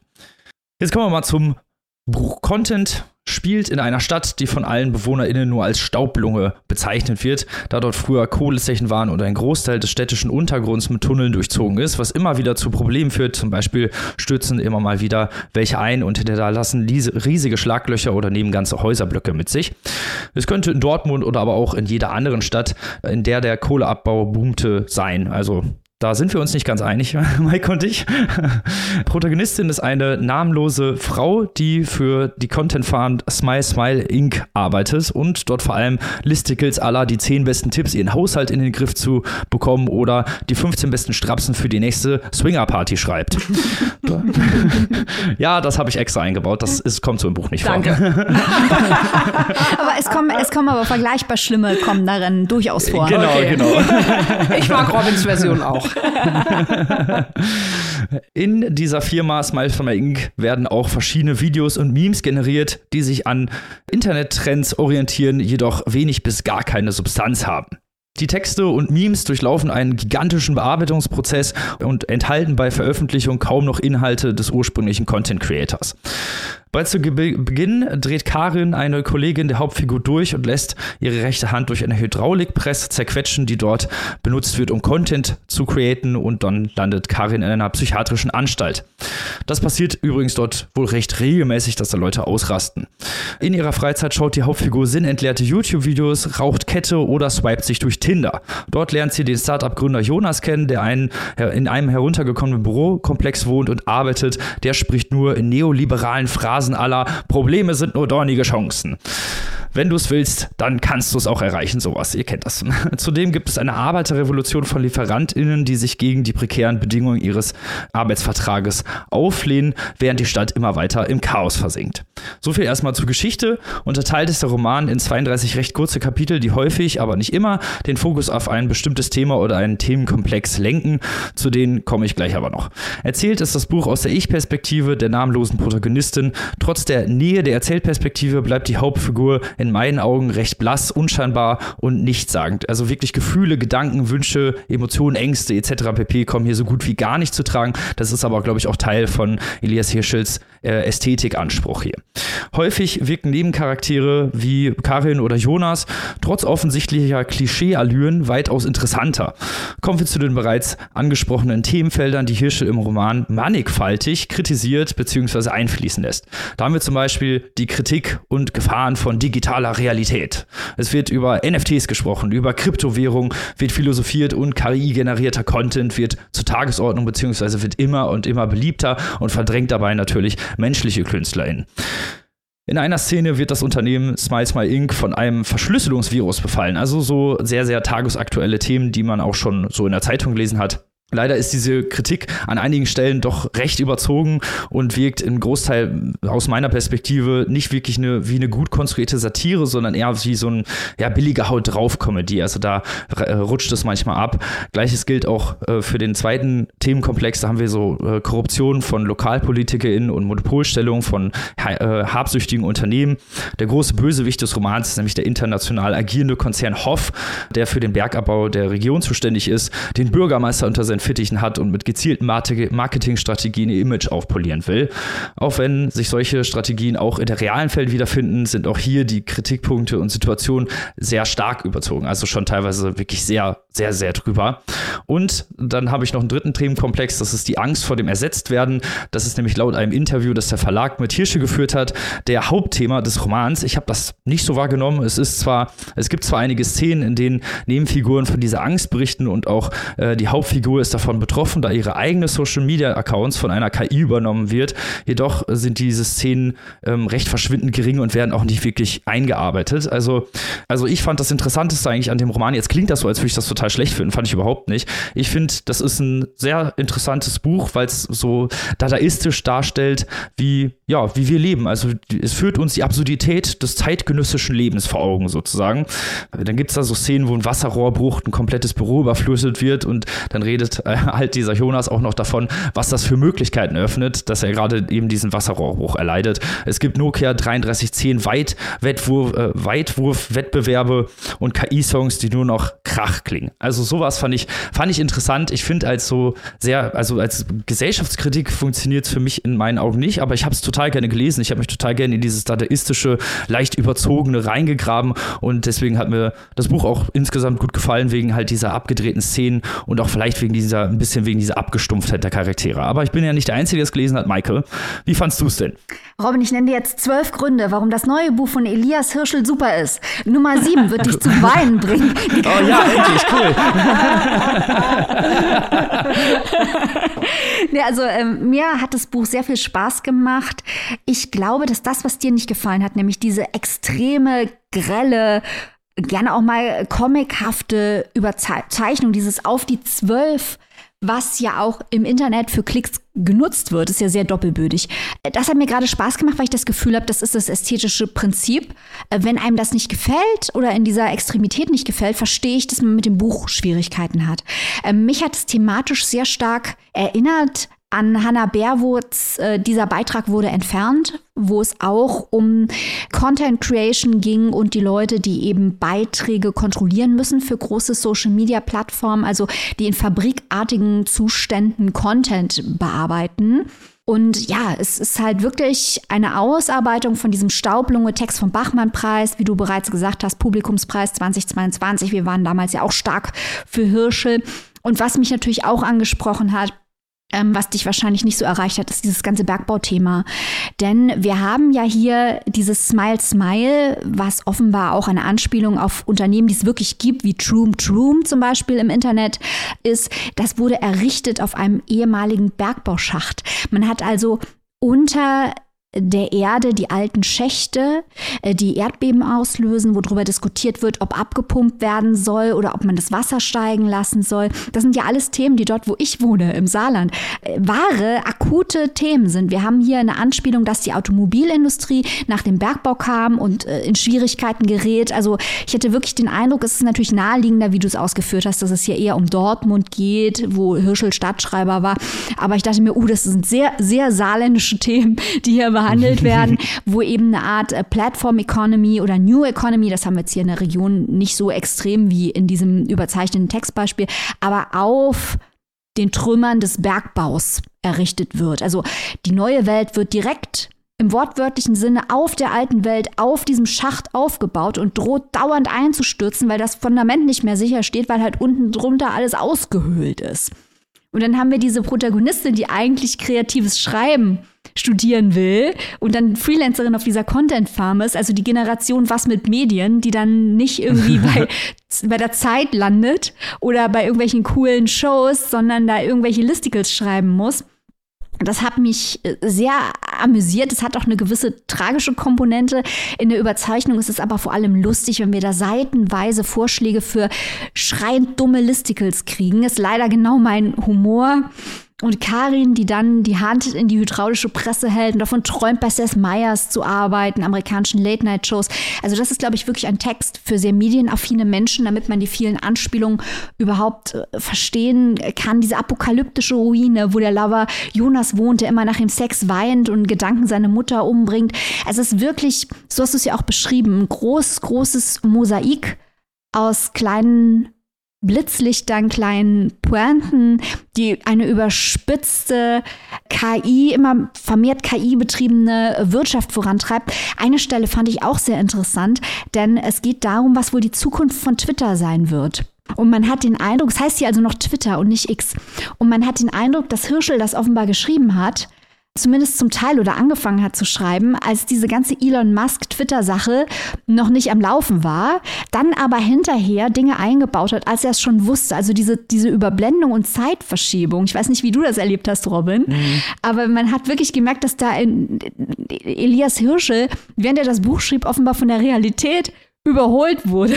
Jetzt kommen wir mal zum Buch Content spielt in einer Stadt, die von allen BewohnerInnen nur als Staublunge bezeichnet wird, da dort früher Kohlezechen waren und ein Großteil des städtischen Untergrunds mit Tunneln durchzogen ist, was immer wieder zu Problemen führt. Zum Beispiel stürzen immer mal wieder welche ein und hinterlassen riesige Schlaglöcher oder nehmen ganze Häuserblöcke mit sich. Es könnte in Dortmund oder aber auch in jeder anderen Stadt, in der der Kohleabbau boomte, sein. Also da sind wir uns nicht ganz einig, Mike und ich. Protagonistin ist eine namenlose Frau, die für die Content Farm Smile Smile Inc. arbeitet und dort vor allem Listicles aller die 10 besten Tipps, ihren Haushalt in den Griff zu bekommen oder die 15 besten Strapsen für die nächste Swinger Party schreibt. ja, das habe ich extra eingebaut. Das ist, kommt so im Buch nicht Danke. vor. aber es kommen, es kommen aber vergleichbar schlimme kommen darin durchaus vor. Genau, okay. genau. Ich mag Robins Version auch. In dieser Firma Smile from Inc. werden auch verschiedene Videos und Memes generiert, die sich an Internettrends orientieren, jedoch wenig bis gar keine Substanz haben. Die Texte und Memes durchlaufen einen gigantischen Bearbeitungsprozess und enthalten bei Veröffentlichung kaum noch Inhalte des ursprünglichen Content Creators. Bereits zu Beginn dreht Karin, eine Kollegin der Hauptfigur, durch und lässt ihre rechte Hand durch eine Hydraulikpresse zerquetschen, die dort benutzt wird, um Content zu createn und dann landet Karin in einer psychiatrischen Anstalt. Das passiert übrigens dort wohl recht regelmäßig, dass da Leute ausrasten. In ihrer Freizeit schaut die Hauptfigur sinnentleerte YouTube-Videos, raucht Kette oder swipet sich durch Tinder. Dort lernt sie den Startup-Gründer Jonas kennen, der einen, in einem heruntergekommenen Bürokomplex wohnt und arbeitet. Der spricht nur in neoliberalen Phrasen Phrasen aller Probleme sind nur dornige Chancen. Wenn du es willst, dann kannst du es auch erreichen, sowas. Ihr kennt das. Zudem gibt es eine Arbeiterrevolution von LieferantInnen, die sich gegen die prekären Bedingungen ihres Arbeitsvertrages auflehnen, während die Stadt immer weiter im Chaos versinkt. So viel erstmal zur Geschichte. Unterteilt ist der Roman in 32 recht kurze Kapitel, die häufig, aber nicht immer, den Fokus auf ein bestimmtes Thema oder einen Themenkomplex lenken. Zu denen komme ich gleich aber noch. Erzählt ist das Buch aus der Ich-Perspektive der namenlosen Protagonistin. Trotz der Nähe der Erzählperspektive bleibt die Hauptfigur in meinen Augen recht blass, unscheinbar und nichtssagend. Also wirklich Gefühle, Gedanken, Wünsche, Emotionen, Ängste etc. pp. kommen hier so gut wie gar nicht zu tragen. Das ist aber, glaube ich, auch Teil von Elias Hirschels äh, Ästhetikanspruch hier. Häufig wirken Nebencharaktere wie Karin oder Jonas trotz offensichtlicher Klischeeallüren weitaus interessanter. Kommen wir zu den bereits angesprochenen Themenfeldern, die Hirschel im Roman mannigfaltig kritisiert bzw. einfließen lässt. Da haben wir zum Beispiel die Kritik und Gefahren von digitalen digitaler Realität. Es wird über NFTs gesprochen, über Kryptowährung wird philosophiert und KI-generierter Content wird zur Tagesordnung bzw. wird immer und immer beliebter und verdrängt dabei natürlich menschliche KünstlerInnen. In einer Szene wird das Unternehmen Smile Inc. von einem Verschlüsselungsvirus befallen. Also so sehr, sehr tagesaktuelle Themen, die man auch schon so in der Zeitung gelesen hat. Leider ist diese Kritik an einigen Stellen doch recht überzogen und wirkt im Großteil aus meiner Perspektive nicht wirklich eine, wie eine gut konstruierte Satire, sondern eher wie so ein ja, billiger Haut drauf Comedy. Also da äh, rutscht es manchmal ab. Gleiches gilt auch äh, für den zweiten Themenkomplex. Da haben wir so äh, Korruption von LokalpolitikerInnen und Monopolstellung von äh, habsüchtigen Unternehmen. Der große Bösewicht des Romans ist nämlich der international agierende Konzern Hoff, der für den Bergabbau der Region zuständig ist, den Bürgermeister unter seinen Fittichen hat und mit gezielten Marketingstrategien ihr Image aufpolieren will. Auch wenn sich solche Strategien auch in der realen Welt wiederfinden, sind auch hier die Kritikpunkte und Situationen sehr stark überzogen. Also schon teilweise wirklich sehr, sehr, sehr drüber. Und dann habe ich noch einen dritten Themenkomplex, das ist die Angst vor dem Ersetztwerden. Das ist nämlich laut einem Interview, das der Verlag mit Hirsche geführt hat, der Hauptthema des Romans. Ich habe das nicht so wahrgenommen. Es ist zwar, es gibt zwar einige Szenen, in denen Nebenfiguren von dieser Angst berichten und auch äh, die Hauptfigur ist davon betroffen, da ihre eigene Social Media Accounts von einer KI übernommen wird. Jedoch sind diese Szenen ähm, recht verschwindend gering und werden auch nicht wirklich eingearbeitet. Also, also ich fand das Interessanteste eigentlich an dem Roman. Jetzt klingt das so, als würde ich das total schlecht finden, fand ich überhaupt nicht. Ich finde, das ist ein sehr interessantes Buch, weil es so dadaistisch darstellt, wie, ja, wie wir leben. Also es führt uns die Absurdität des zeitgenössischen Lebens vor Augen sozusagen. Dann gibt es da so Szenen, wo ein Wasserrohrbruch ein komplettes Büro überflutet wird und dann redet äh, halt dieser Jonas auch noch davon, was das für Möglichkeiten öffnet, dass er gerade eben diesen Wasserrohrbruch erleidet. Es gibt Nokia 3310 Weit Wettwurf, äh, Weitwurf-Wettbewerbe und KI-Songs, die nur noch Krach klingen. Also sowas fand ich, fand ich interessant. Ich finde als so sehr, also als Gesellschaftskritik funktioniert es für mich in meinen Augen nicht, aber ich habe es total gerne gelesen. Ich habe mich total gerne in dieses dadaistische, leicht überzogene reingegraben und deswegen hat mir das Buch auch insgesamt gut gefallen, wegen halt dieser abgedrehten Szenen und auch vielleicht wegen dieser dieser, ein bisschen wegen dieser Abgestumpftheit der Charaktere. Aber ich bin ja nicht der Einzige, der es gelesen hat, Michael. Wie fandst du es denn? Robin, ich nenne dir jetzt zwölf Gründe, warum das neue Buch von Elias Hirschel super ist. Nummer sieben wird dich zum Weinen bringen. Oh ja, endlich, cool. ja, also ähm, mir hat das Buch sehr viel Spaß gemacht. Ich glaube, dass das, was dir nicht gefallen hat, nämlich diese extreme, grelle, gerne auch mal comichafte Überzeichnung, dieses auf die zwölf, was ja auch im Internet für Klicks genutzt wird, ist ja sehr doppelbödig. Das hat mir gerade Spaß gemacht, weil ich das Gefühl habe, das ist das ästhetische Prinzip. Wenn einem das nicht gefällt oder in dieser Extremität nicht gefällt, verstehe ich, dass man mit dem Buch Schwierigkeiten hat. Ähm, mich hat es thematisch sehr stark erinnert an Hannah Berwurz, äh, dieser Beitrag wurde entfernt, wo es auch um Content Creation ging und die Leute, die eben Beiträge kontrollieren müssen für große Social Media Plattformen, also die in fabrikartigen Zuständen Content bearbeiten. Und ja, es ist halt wirklich eine Ausarbeitung von diesem Staublunge-Text vom Bachmann-Preis, wie du bereits gesagt hast, Publikumspreis 2022. Wir waren damals ja auch stark für Hirschel. Und was mich natürlich auch angesprochen hat, ähm, was dich wahrscheinlich nicht so erreicht hat, ist dieses ganze Bergbauthema. Denn wir haben ja hier dieses Smile Smile, was offenbar auch eine Anspielung auf Unternehmen, die es wirklich gibt, wie Troom Troom zum Beispiel im Internet ist. Das wurde errichtet auf einem ehemaligen Bergbauschacht. Man hat also unter der Erde die alten Schächte, äh, die Erdbeben auslösen, worüber diskutiert wird, ob abgepumpt werden soll oder ob man das Wasser steigen lassen soll. Das sind ja alles Themen, die dort, wo ich wohne, im Saarland, äh, wahre, akute Themen sind. Wir haben hier eine Anspielung, dass die Automobilindustrie nach dem Bergbau kam und äh, in Schwierigkeiten gerät. Also ich hätte wirklich den Eindruck, es ist natürlich naheliegender, wie du es ausgeführt hast, dass es hier eher um Dortmund geht, wo Hirschel Stadtschreiber war. Aber ich dachte mir, uh, das sind sehr, sehr saarländische Themen, die hier behandelt werden, wo eben eine Art äh, Platform Economy oder New Economy, das haben wir jetzt hier in der Region nicht so extrem wie in diesem überzeichneten Textbeispiel, aber auf den Trümmern des Bergbaus errichtet wird. Also die neue Welt wird direkt im wortwörtlichen Sinne auf der alten Welt, auf diesem Schacht aufgebaut und droht dauernd einzustürzen, weil das Fundament nicht mehr sicher steht, weil halt unten drunter alles ausgehöhlt ist. Und dann haben wir diese Protagonistin, die eigentlich kreatives Schreiben studieren will und dann Freelancerin auf dieser Content Farm ist, also die Generation was mit Medien, die dann nicht irgendwie bei, bei der Zeit landet oder bei irgendwelchen coolen Shows, sondern da irgendwelche Listicles schreiben muss. Das hat mich äh, sehr amüsiert. Es hat auch eine gewisse tragische Komponente. In der Überzeichnung ist es aber vor allem lustig, wenn wir da seitenweise Vorschläge für schreiend dumme Listicles kriegen. Ist leider genau mein Humor. Und Karin, die dann die Hand in die hydraulische Presse hält und davon träumt, bei Seth Meyers zu arbeiten, amerikanischen Late-Night-Shows. Also das ist, glaube ich, wirklich ein Text für sehr medienaffine Menschen, damit man die vielen Anspielungen überhaupt äh, verstehen kann. Diese apokalyptische Ruine, wo der Lover Jonas wohnt, der immer nach dem Sex weint und Gedanken seine Mutter umbringt. Also es ist wirklich, so hast du es ja auch beschrieben, ein großes, großes Mosaik aus kleinen Blitzlichtern, kleinen Pointen, die eine überspitzte KI, immer vermehrt KI-betriebene Wirtschaft vorantreibt. Eine Stelle fand ich auch sehr interessant, denn es geht darum, was wohl die Zukunft von Twitter sein wird. Und man hat den Eindruck, es heißt hier also noch Twitter und nicht X. Und man hat den Eindruck, dass Hirschel das offenbar geschrieben hat, zumindest zum Teil oder angefangen hat zu schreiben, als diese ganze Elon Musk-Twitter-Sache noch nicht am Laufen war, dann aber hinterher Dinge eingebaut hat, als er es schon wusste. Also diese, diese Überblendung und Zeitverschiebung. Ich weiß nicht, wie du das erlebt hast, Robin, mhm. aber man hat wirklich gemerkt, dass da in, Elias Hirschel, während er das Buch schrieb, offenbar von der Realität überholt wurde.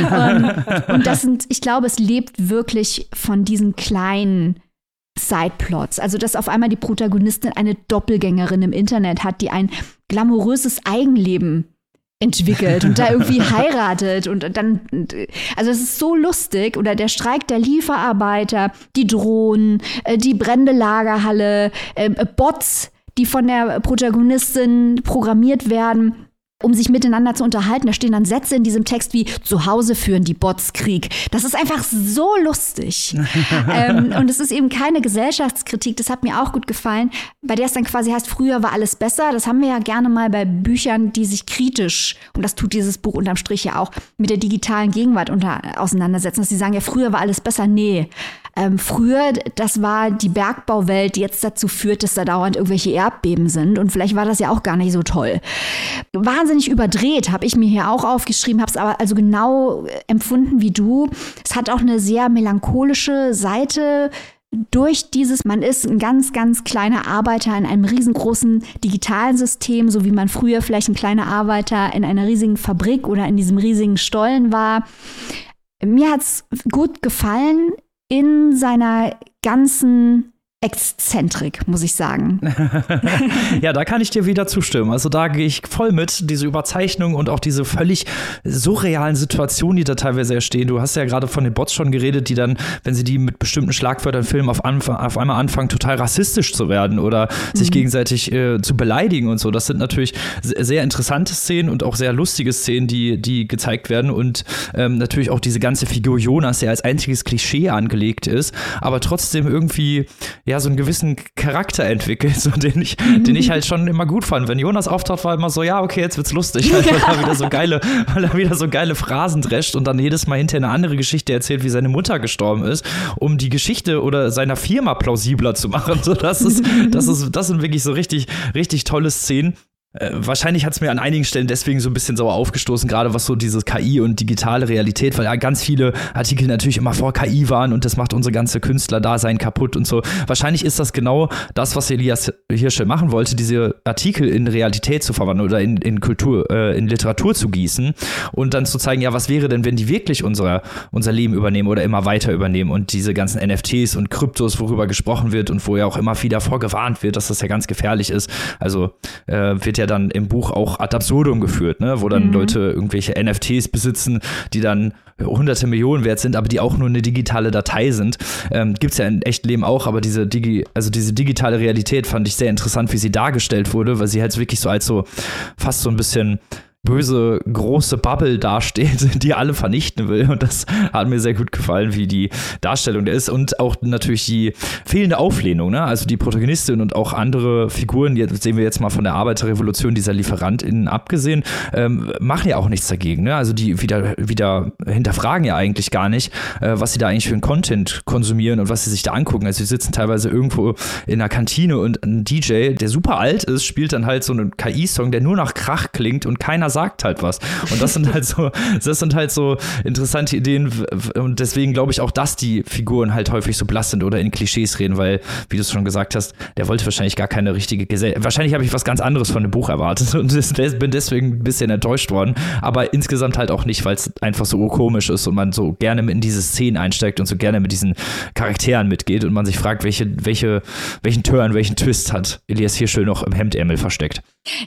und, und das sind, ich glaube, es lebt wirklich von diesen kleinen Sideplots. Also, dass auf einmal die Protagonistin eine Doppelgängerin im Internet hat, die ein glamouröses Eigenleben entwickelt und da irgendwie heiratet und dann, also es ist so lustig oder der Streik der Lieferarbeiter, die Drohnen, äh, die brennende Lagerhalle, äh, Bots, die von der Protagonistin programmiert werden um sich miteinander zu unterhalten. Da stehen dann Sätze in diesem Text wie zu Hause führen die Bots Krieg. Das ist einfach so lustig. ähm, und es ist eben keine Gesellschaftskritik, das hat mir auch gut gefallen, bei der es dann quasi heißt, früher war alles besser. Das haben wir ja gerne mal bei Büchern, die sich kritisch, und das tut dieses Buch unterm Strich ja auch, mit der digitalen Gegenwart unter, auseinandersetzen, dass sie sagen, ja, früher war alles besser. Nee, ähm, früher, das war die Bergbauwelt, die jetzt dazu führt, dass da dauernd irgendwelche Erdbeben sind. Und vielleicht war das ja auch gar nicht so toll. Wahnsinnig überdreht, habe ich mir hier auch aufgeschrieben, habe es aber also genau empfunden wie du. Es hat auch eine sehr melancholische Seite durch dieses, man ist ein ganz, ganz kleiner Arbeiter in einem riesengroßen digitalen System, so wie man früher vielleicht ein kleiner Arbeiter in einer riesigen Fabrik oder in diesem riesigen Stollen war. Mir hat es gut gefallen in seiner ganzen Exzentrik, muss ich sagen. ja, da kann ich dir wieder zustimmen. Also da gehe ich voll mit, diese Überzeichnung und auch diese völlig surrealen Situationen, die da teilweise entstehen. Du hast ja gerade von den Bots schon geredet, die dann, wenn sie die mit bestimmten Schlagwörtern filmen, auf, auf einmal anfangen, total rassistisch zu werden oder mhm. sich gegenseitig äh, zu beleidigen und so. Das sind natürlich sehr interessante Szenen und auch sehr lustige Szenen, die, die gezeigt werden und ähm, natürlich auch diese ganze Figur Jonas, der als einziges Klischee angelegt ist, aber trotzdem irgendwie ja so einen gewissen Charakter entwickelt, so den ich, den ich halt schon immer gut fand. Wenn Jonas auftaucht, war immer so, ja, okay, jetzt wird's lustig, halt, weil er wieder so geile, weil er wieder so geile Phrasen drescht und dann jedes Mal hinterher eine andere Geschichte erzählt, wie seine Mutter gestorben ist, um die Geschichte oder seiner Firma plausibler zu machen. So, das ist, das ist, das sind wirklich so richtig, richtig tolle Szenen. Äh, wahrscheinlich hat es mir an einigen Stellen deswegen so ein bisschen sauer aufgestoßen, gerade was so dieses KI und digitale Realität, weil ja ganz viele Artikel natürlich immer vor KI waren und das macht unsere ganze Künstler-Dasein kaputt und so. Wahrscheinlich ist das genau das, was Elias Hirsche machen wollte, diese Artikel in Realität zu verwandeln oder in, in Kultur, äh, in Literatur zu gießen und dann zu zeigen, ja, was wäre denn, wenn die wirklich unser, unser Leben übernehmen oder immer weiter übernehmen und diese ganzen NFTs und Kryptos, worüber gesprochen wird und wo ja auch immer wieder vorgewarnt wird, dass das ja ganz gefährlich ist. Also äh, wird ja dann im Buch auch ad absurdum geführt, ne? wo dann mhm. Leute irgendwelche NFTs besitzen, die dann hunderte Millionen wert sind, aber die auch nur eine digitale Datei sind. Ähm, Gibt es ja im echten Leben auch, aber diese, Digi also diese digitale Realität fand ich sehr interessant, wie sie dargestellt wurde, weil sie halt wirklich so als so fast so ein bisschen böse große Bubble dasteht, die alle vernichten will. Und das hat mir sehr gut gefallen, wie die Darstellung der ist. Und auch natürlich die fehlende Auflehnung. Ne? Also die Protagonistin und auch andere Figuren, jetzt sehen wir jetzt mal von der Arbeiterrevolution dieser LieferantInnen abgesehen, ähm, machen ja auch nichts dagegen. Ne? Also die wieder, wieder hinterfragen ja eigentlich gar nicht, äh, was sie da eigentlich für einen Content konsumieren und was sie sich da angucken. Also sie sitzen teilweise irgendwo in einer Kantine und ein DJ, der super alt ist, spielt dann halt so einen KI-Song, der nur nach Krach klingt und keiner sagt halt was. Und das sind halt so, das sind halt so interessante Ideen und deswegen glaube ich auch, dass die Figuren halt häufig so blass sind oder in Klischees reden, weil, wie du es schon gesagt hast, der wollte wahrscheinlich gar keine richtige Gesellschaft. Wahrscheinlich habe ich was ganz anderes von dem Buch erwartet und bin deswegen ein bisschen enttäuscht worden. Aber insgesamt halt auch nicht, weil es einfach so komisch ist und man so gerne in diese Szenen einsteigt und so gerne mit diesen Charakteren mitgeht und man sich fragt, welche, welche, welchen Turn, welchen Twist hat Elias hier schön noch im Hemdärmel versteckt.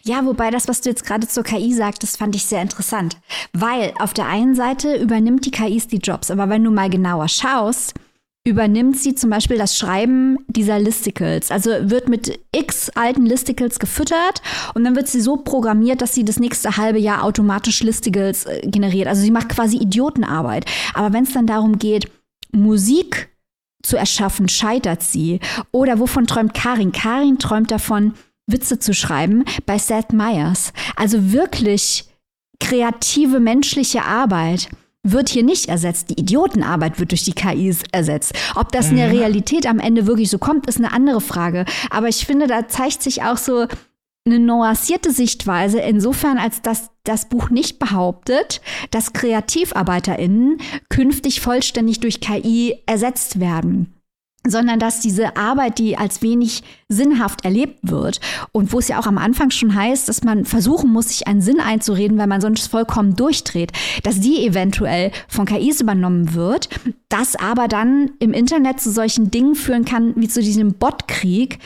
Ja, wobei das, was du jetzt gerade zur KI sagst, das fand ich sehr interessant. Weil auf der einen Seite übernimmt die KIs die Jobs, aber wenn du mal genauer schaust, übernimmt sie zum Beispiel das Schreiben dieser Listicles. Also wird mit x alten Listicles gefüttert und dann wird sie so programmiert, dass sie das nächste halbe Jahr automatisch Listicles äh, generiert. Also sie macht quasi Idiotenarbeit. Aber wenn es dann darum geht, Musik zu erschaffen, scheitert sie. Oder wovon träumt Karin? Karin träumt davon, Witze zu schreiben bei Seth Meyers. Also wirklich kreative menschliche Arbeit wird hier nicht ersetzt. Die Idiotenarbeit wird durch die KIs ersetzt. Ob das in der mhm. Realität am Ende wirklich so kommt, ist eine andere Frage. Aber ich finde, da zeigt sich auch so eine nuancierte Sichtweise, insofern als dass das Buch nicht behauptet, dass KreativarbeiterInnen künftig vollständig durch KI ersetzt werden sondern dass diese Arbeit, die als wenig sinnhaft erlebt wird und wo es ja auch am Anfang schon heißt, dass man versuchen muss, sich einen Sinn einzureden, weil man sonst vollkommen durchdreht, dass die eventuell von KIs übernommen wird, das aber dann im Internet zu solchen Dingen führen kann, wie zu diesem Botkrieg,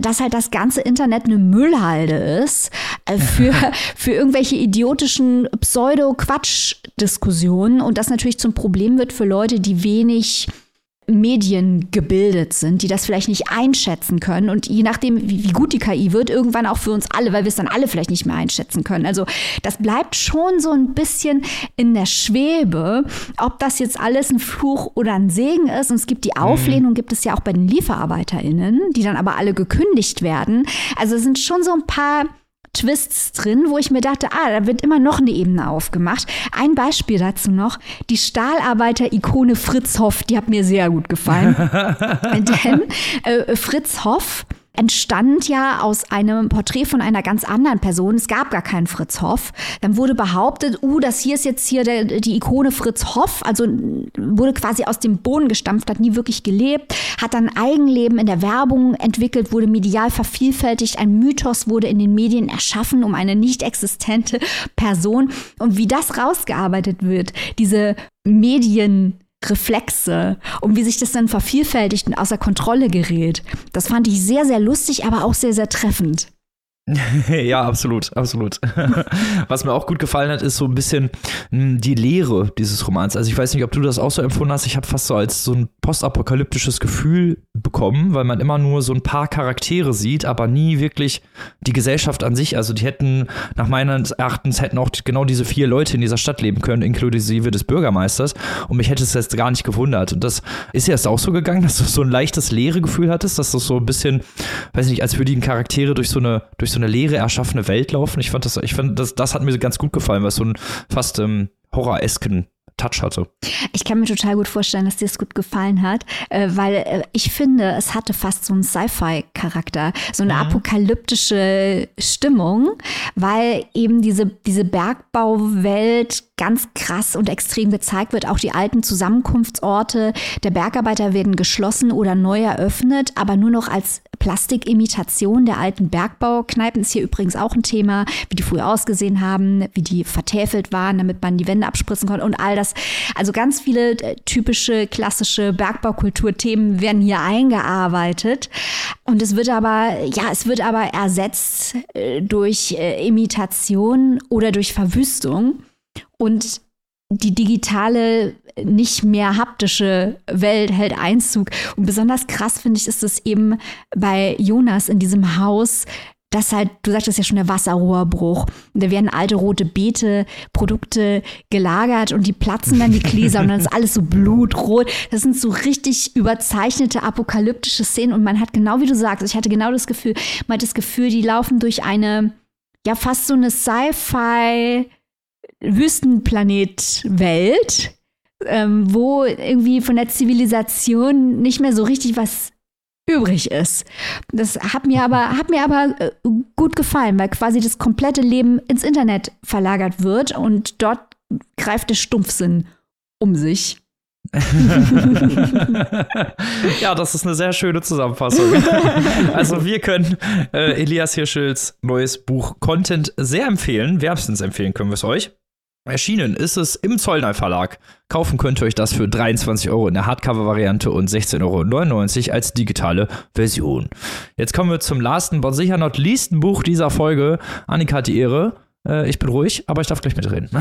dass halt das ganze Internet eine Müllhalde ist äh, für, für irgendwelche idiotischen Pseudo-Quatsch-Diskussionen und das natürlich zum Problem wird für Leute, die wenig Medien gebildet sind, die das vielleicht nicht einschätzen können und je nachdem, wie, wie, gut die KI wird, irgendwann auch für uns alle, weil wir es dann alle vielleicht nicht mehr einschätzen können. Also das bleibt schon so ein bisschen in der Schwebe, ob das jetzt alles ein Fluch oder ein Segen ist. Und es gibt die mhm. Auflehnung, gibt es ja auch bei den LieferarbeiterInnen, die dann aber alle gekündigt werden. Also es sind schon so ein paar Twists drin, wo ich mir dachte, ah, da wird immer noch eine Ebene aufgemacht. Ein Beispiel dazu noch, die Stahlarbeiter-Ikone Fritz Hoff, die hat mir sehr gut gefallen. Denn äh, Fritz Hoff entstand ja aus einem Porträt von einer ganz anderen Person. Es gab gar keinen Fritz Hoff. Dann wurde behauptet, uh, das hier ist jetzt hier der, die Ikone Fritz Hoff, also wurde quasi aus dem Boden gestampft, hat nie wirklich gelebt, hat dann Eigenleben in der Werbung entwickelt, wurde medial vervielfältigt, ein Mythos wurde in den Medien erschaffen um eine nicht existente Person. Und wie das rausgearbeitet wird, diese Medien Reflexe und wie sich das dann vervielfältigt und außer Kontrolle gerät. Das fand ich sehr, sehr lustig, aber auch sehr, sehr treffend. ja, absolut, absolut. Was mir auch gut gefallen hat, ist so ein bisschen hm, die Leere dieses Romans. Also ich weiß nicht, ob du das auch so empfunden hast. Ich habe fast so als so ein postapokalyptisches Gefühl bekommen, weil man immer nur so ein paar Charaktere sieht, aber nie wirklich die Gesellschaft an sich. Also die hätten, nach meines Erachtens, hätten auch genau diese vier Leute in dieser Stadt leben können, inklusive des Bürgermeisters. Und mich hätte es jetzt gar nicht gewundert. Und das ist ja jetzt auch so gegangen, dass du so ein leichtes leere Gefühl hattest, dass das so ein bisschen, weiß nicht, als würden die Charaktere durch so eine, durch so eine leere erschaffene Welt laufen. Ich fand das, ich fand das, das hat mir ganz gut gefallen, weil es so einen fast ähm, horroresken Touch hatte. Ich kann mir total gut vorstellen, dass dir es gut gefallen hat, äh, weil äh, ich finde, es hatte fast so einen Sci-Fi-Charakter, so eine mhm. apokalyptische Stimmung, weil eben diese, diese Bergbauwelt ganz krass und extrem gezeigt wird. Auch die alten Zusammenkunftsorte der Bergarbeiter werden geschlossen oder neu eröffnet, aber nur noch als Plastikimitation der alten Bergbaukneipen ist hier übrigens auch ein Thema, wie die früher ausgesehen haben, wie die vertäfelt waren, damit man die Wände abspritzen konnte und all das. Also ganz viele äh, typische klassische Bergbaukulturthemen werden hier eingearbeitet. Und es wird aber, ja, es wird aber ersetzt äh, durch äh, Imitation oder durch Verwüstung. Und die digitale, nicht mehr haptische Welt hält Einzug. Und besonders krass finde ich ist es eben bei Jonas in diesem Haus, dass halt, du sagtest ja schon, der Wasserrohrbruch. Da werden alte rote Beete, Produkte gelagert und die platzen dann die Gläser und dann ist alles so blutrot. Das sind so richtig überzeichnete apokalyptische Szenen und man hat genau wie du sagst, ich hatte genau das Gefühl, man hat das Gefühl, die laufen durch eine, ja, fast so eine Sci-Fi Wüstenplanet-Welt, ähm, wo irgendwie von der Zivilisation nicht mehr so richtig was übrig ist. Das hat mir aber, hat mir aber äh, gut gefallen, weil quasi das komplette Leben ins Internet verlagert wird und dort greift der Stumpfsinn um sich. ja, das ist eine sehr schöne Zusammenfassung. also wir können äh, Elias Hirschels neues Buch Content sehr empfehlen. Wärmstens empfehlen können wir es euch. Erschienen ist es im Zollner Verlag. Kaufen könnt ihr euch das für 23 Euro in der Hardcover-Variante und 16,99 Euro als digitale Version. Jetzt kommen wir zum letzten, aber sicher not leasten Buch dieser Folge. Annika hat die Ehre. Äh, ich bin ruhig, aber ich darf gleich mitreden.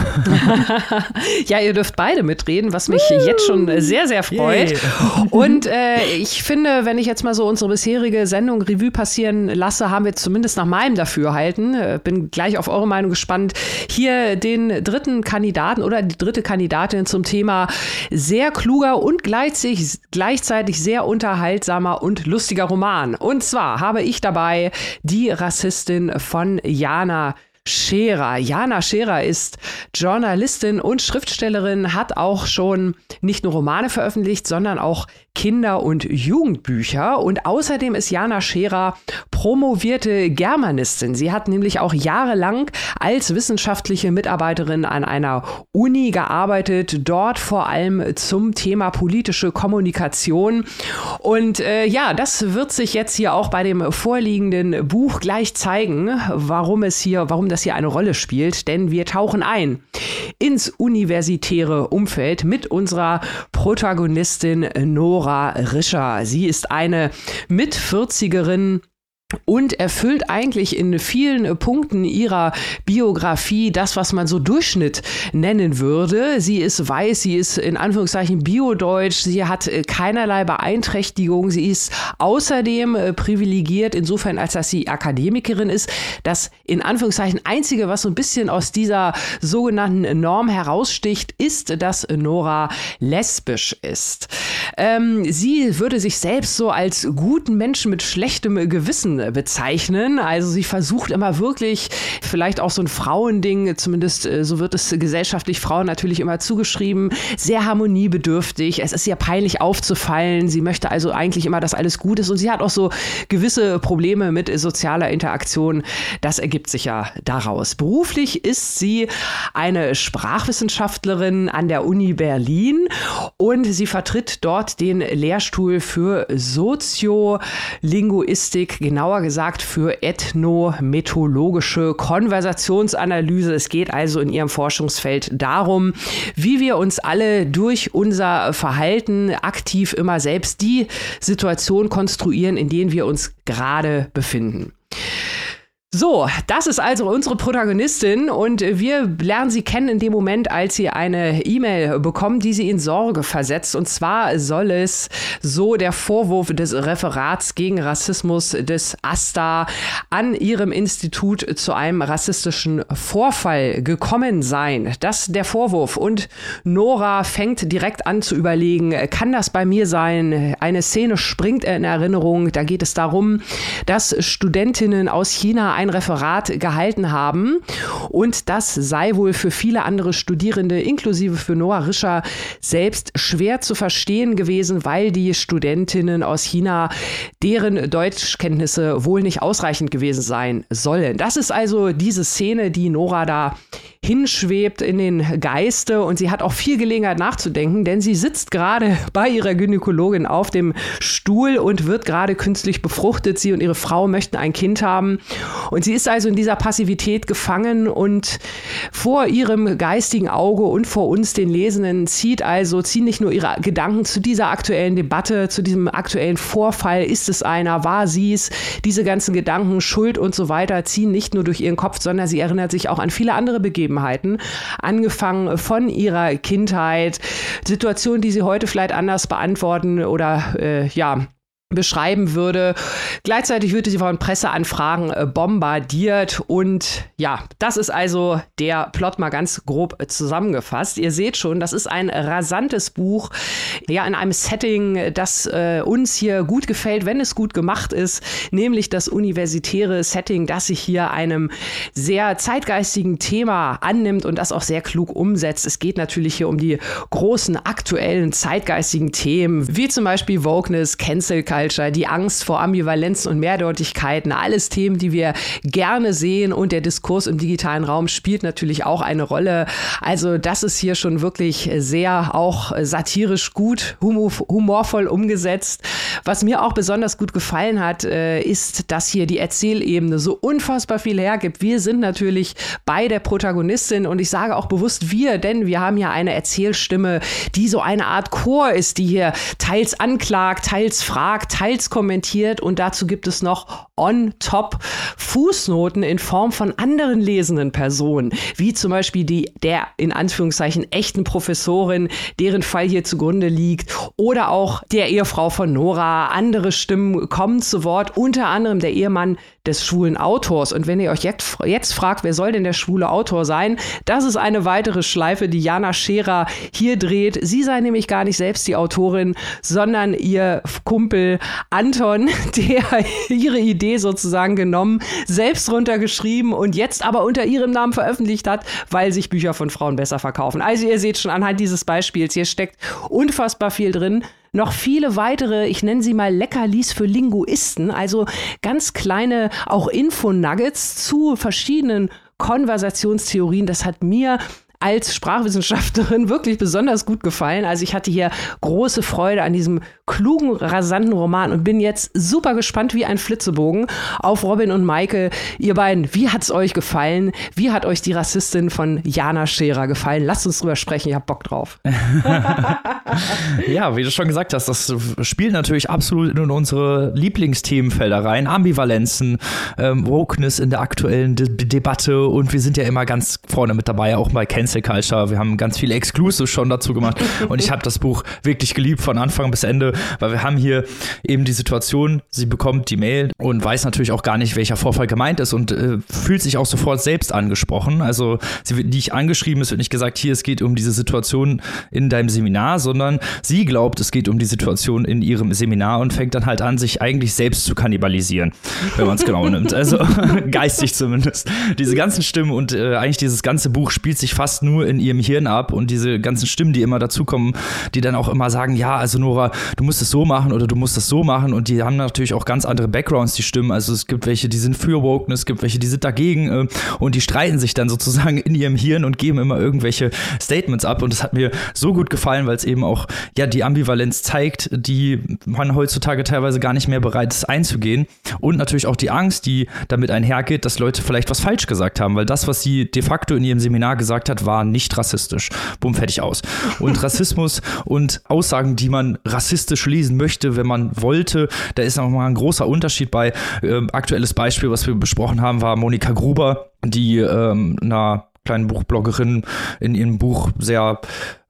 ja, ihr dürft beide mitreden, was mich jetzt schon sehr, sehr freut. Yeah. Und äh, ich finde, wenn ich jetzt mal so unsere bisherige Sendung Revue passieren lasse, haben wir zumindest nach meinem Dafürhalten, äh, bin gleich auf eure Meinung gespannt, hier den dritten Kandidaten oder die dritte Kandidatin zum Thema sehr kluger und gleichzeitig, gleichzeitig sehr unterhaltsamer und lustiger Roman. Und zwar habe ich dabei die Rassistin von Jana Scherer. Jana Scherer ist Journalistin und Schriftstellerin, hat auch schon nicht nur Romane veröffentlicht, sondern auch Kinder- und Jugendbücher. Und außerdem ist Jana Scherer promovierte Germanistin. Sie hat nämlich auch jahrelang als wissenschaftliche Mitarbeiterin an einer Uni gearbeitet, dort vor allem zum Thema politische Kommunikation. Und äh, ja, das wird sich jetzt hier auch bei dem vorliegenden Buch gleich zeigen, warum es hier, warum das hier eine Rolle spielt. Denn wir tauchen ein ins universitäre Umfeld mit unserer Protagonistin Nora Nora Rischer. Sie ist eine Mit-40erin, und erfüllt eigentlich in vielen Punkten ihrer Biografie das, was man so Durchschnitt nennen würde. Sie ist weiß, sie ist in Anführungszeichen biodeutsch, sie hat äh, keinerlei Beeinträchtigung, sie ist außerdem äh, privilegiert, insofern als dass sie Akademikerin ist. Das in Anführungszeichen einzige, was so ein bisschen aus dieser sogenannten Norm heraussticht, ist, dass Nora lesbisch ist. Ähm, sie würde sich selbst so als guten Menschen mit schlechtem Gewissen bezeichnen. Also sie versucht immer wirklich, vielleicht auch so ein Frauending, zumindest äh, so wird es gesellschaftlich Frauen natürlich immer zugeschrieben, sehr harmoniebedürftig. Es ist ihr peinlich aufzufallen. Sie möchte also eigentlich immer, dass alles gut ist. Und sie hat auch so gewisse Probleme mit sozialer Interaktion. Das ergibt sich ja daraus. Beruflich ist sie eine Sprachwissenschaftlerin an der Uni Berlin und sie vertritt dort den Lehrstuhl für Soziolinguistik, genau genauer gesagt für ethnomethodologische Konversationsanalyse. Es geht also in ihrem Forschungsfeld darum, wie wir uns alle durch unser Verhalten aktiv immer selbst die Situation konstruieren, in denen wir uns gerade befinden. So, das ist also unsere Protagonistin und wir lernen sie kennen in dem Moment, als sie eine E-Mail bekommt, die sie in Sorge versetzt. Und zwar soll es so der Vorwurf des Referats gegen Rassismus des AStA an ihrem Institut zu einem rassistischen Vorfall gekommen sein. Das der Vorwurf. Und Nora fängt direkt an zu überlegen, kann das bei mir sein? Eine Szene springt in Erinnerung. Da geht es darum, dass Studentinnen aus China ein Referat gehalten haben. Und das sei wohl für viele andere Studierende, inklusive für Noah Rischer, selbst schwer zu verstehen gewesen, weil die Studentinnen aus China, deren Deutschkenntnisse wohl nicht ausreichend gewesen sein sollen. Das ist also diese Szene, die Nora da hinschwebt in den Geiste und sie hat auch viel Gelegenheit nachzudenken, denn sie sitzt gerade bei ihrer Gynäkologin auf dem Stuhl und wird gerade künstlich befruchtet. Sie und ihre Frau möchten ein Kind haben und sie ist also in dieser Passivität gefangen und vor ihrem geistigen Auge und vor uns den Lesenden zieht also, ziehen nicht nur ihre Gedanken zu dieser aktuellen Debatte, zu diesem aktuellen Vorfall, ist es einer, war sie es, diese ganzen Gedanken, Schuld und so weiter ziehen nicht nur durch ihren Kopf, sondern sie erinnert sich auch an viele andere Begebenheiten angefangen von ihrer Kindheit, Situationen, die sie heute vielleicht anders beantworten oder äh, ja, beschreiben würde. Gleichzeitig würde sie von Presseanfragen äh, bombardiert und ja, das ist also der Plot mal ganz grob zusammengefasst. Ihr seht schon, das ist ein rasantes Buch, ja, in einem Setting, das äh, uns hier gut gefällt, wenn es gut gemacht ist, nämlich das universitäre Setting, das sich hier einem sehr zeitgeistigen Thema annimmt und das auch sehr klug umsetzt. Es geht natürlich hier um die großen aktuellen zeitgeistigen Themen, wie zum Beispiel Wokeness, Cancel Culture, Culture, die Angst vor Ambivalenzen und Mehrdeutigkeiten, alles Themen, die wir gerne sehen und der Diskurs im digitalen Raum spielt natürlich auch eine Rolle. Also das ist hier schon wirklich sehr auch satirisch gut, humorvoll umgesetzt. Was mir auch besonders gut gefallen hat, äh, ist, dass hier die Erzählebene so unfassbar viel hergibt. Wir sind natürlich bei der Protagonistin und ich sage auch bewusst wir, denn wir haben ja eine Erzählstimme, die so eine Art Chor ist, die hier teils anklagt, teils fragt, teils kommentiert und dazu gibt es noch on top Fußnoten in Form von anderen lesenden Personen, wie zum Beispiel die der in Anführungszeichen echten Professorin, deren Fall hier zugrunde liegt, oder auch der Ehefrau von Nora. Andere Stimmen kommen zu Wort, unter anderem der Ehemann des schwulen Autors. Und wenn ihr euch jetzt, jetzt fragt, wer soll denn der schwule Autor sein, das ist eine weitere Schleife, die Jana Scherer hier dreht. Sie sei nämlich gar nicht selbst die Autorin, sondern ihr Kumpel Anton, der ihre Idee sozusagen genommen, selbst runtergeschrieben und jetzt aber unter ihrem Namen veröffentlicht hat, weil sich Bücher von Frauen besser verkaufen. Also ihr seht schon anhand dieses Beispiels, hier steckt unfassbar viel drin noch viele weitere, ich nenne sie mal Leckerlis für Linguisten, also ganz kleine auch Info-Nuggets zu verschiedenen Konversationstheorien. Das hat mir als Sprachwissenschaftlerin wirklich besonders gut gefallen. Also ich hatte hier große Freude an diesem klugen, rasanten Roman und bin jetzt super gespannt wie ein Flitzebogen auf Robin und Maike. Ihr beiden, wie hat's euch gefallen? Wie hat euch die Rassistin von Jana Scherer gefallen? Lasst uns drüber sprechen, ich hab Bock drauf. ja, wie du schon gesagt hast, das spielt natürlich absolut in unsere Lieblingsthemenfelder rein. Ambivalenzen, ähm, Wokeness in der aktuellen De Debatte und wir sind ja immer ganz vorne mit dabei, auch bei Cancel Culture. Wir haben ganz viele Exclusives schon dazu gemacht und ich habe das Buch wirklich geliebt von Anfang bis Ende, weil wir haben hier eben die Situation, sie bekommt die Mail und weiß natürlich auch gar nicht, welcher Vorfall gemeint ist und äh, fühlt sich auch sofort selbst angesprochen. Also sie wird nicht angeschrieben, es wird nicht gesagt, hier, es geht um diese Situation in deinem Seminar, sondern sie glaubt, es geht um die Situation in ihrem Seminar und fängt dann halt an, sich eigentlich selbst zu kannibalisieren, wenn man es genau nimmt. Also geistig zumindest. Diese ganzen Stimmen und äh, eigentlich dieses ganze Buch spielt sich fast nur in ihrem Hirn ab und diese ganzen Stimmen, die immer dazukommen, die dann auch immer sagen, ja, also Nora, du musst es so machen oder du musst das so machen. Und die haben natürlich auch ganz andere Backgrounds, die Stimmen. Also es gibt welche, die sind für Wokeness, es gibt welche, die sind dagegen äh, und die streiten sich dann sozusagen in ihrem Hirn und geben immer irgendwelche Statements ab. Und das hat mir so gut gefallen, weil es eben auch ja die Ambivalenz zeigt, die man heutzutage teilweise gar nicht mehr bereit ist einzugehen. Und natürlich auch die Angst, die damit einhergeht, dass Leute vielleicht was falsch gesagt haben, weil das, was sie de facto in ihrem Seminar gesagt hat, war nicht rassistisch. Bumm, fertig aus. Und Rassismus und Aussagen, die man rassistisch lesen möchte, wenn man wollte, da ist nochmal ein großer Unterschied bei. Ähm, aktuelles Beispiel, was wir besprochen haben, war Monika Gruber, die ähm, einer kleinen Buchbloggerin in ihrem Buch sehr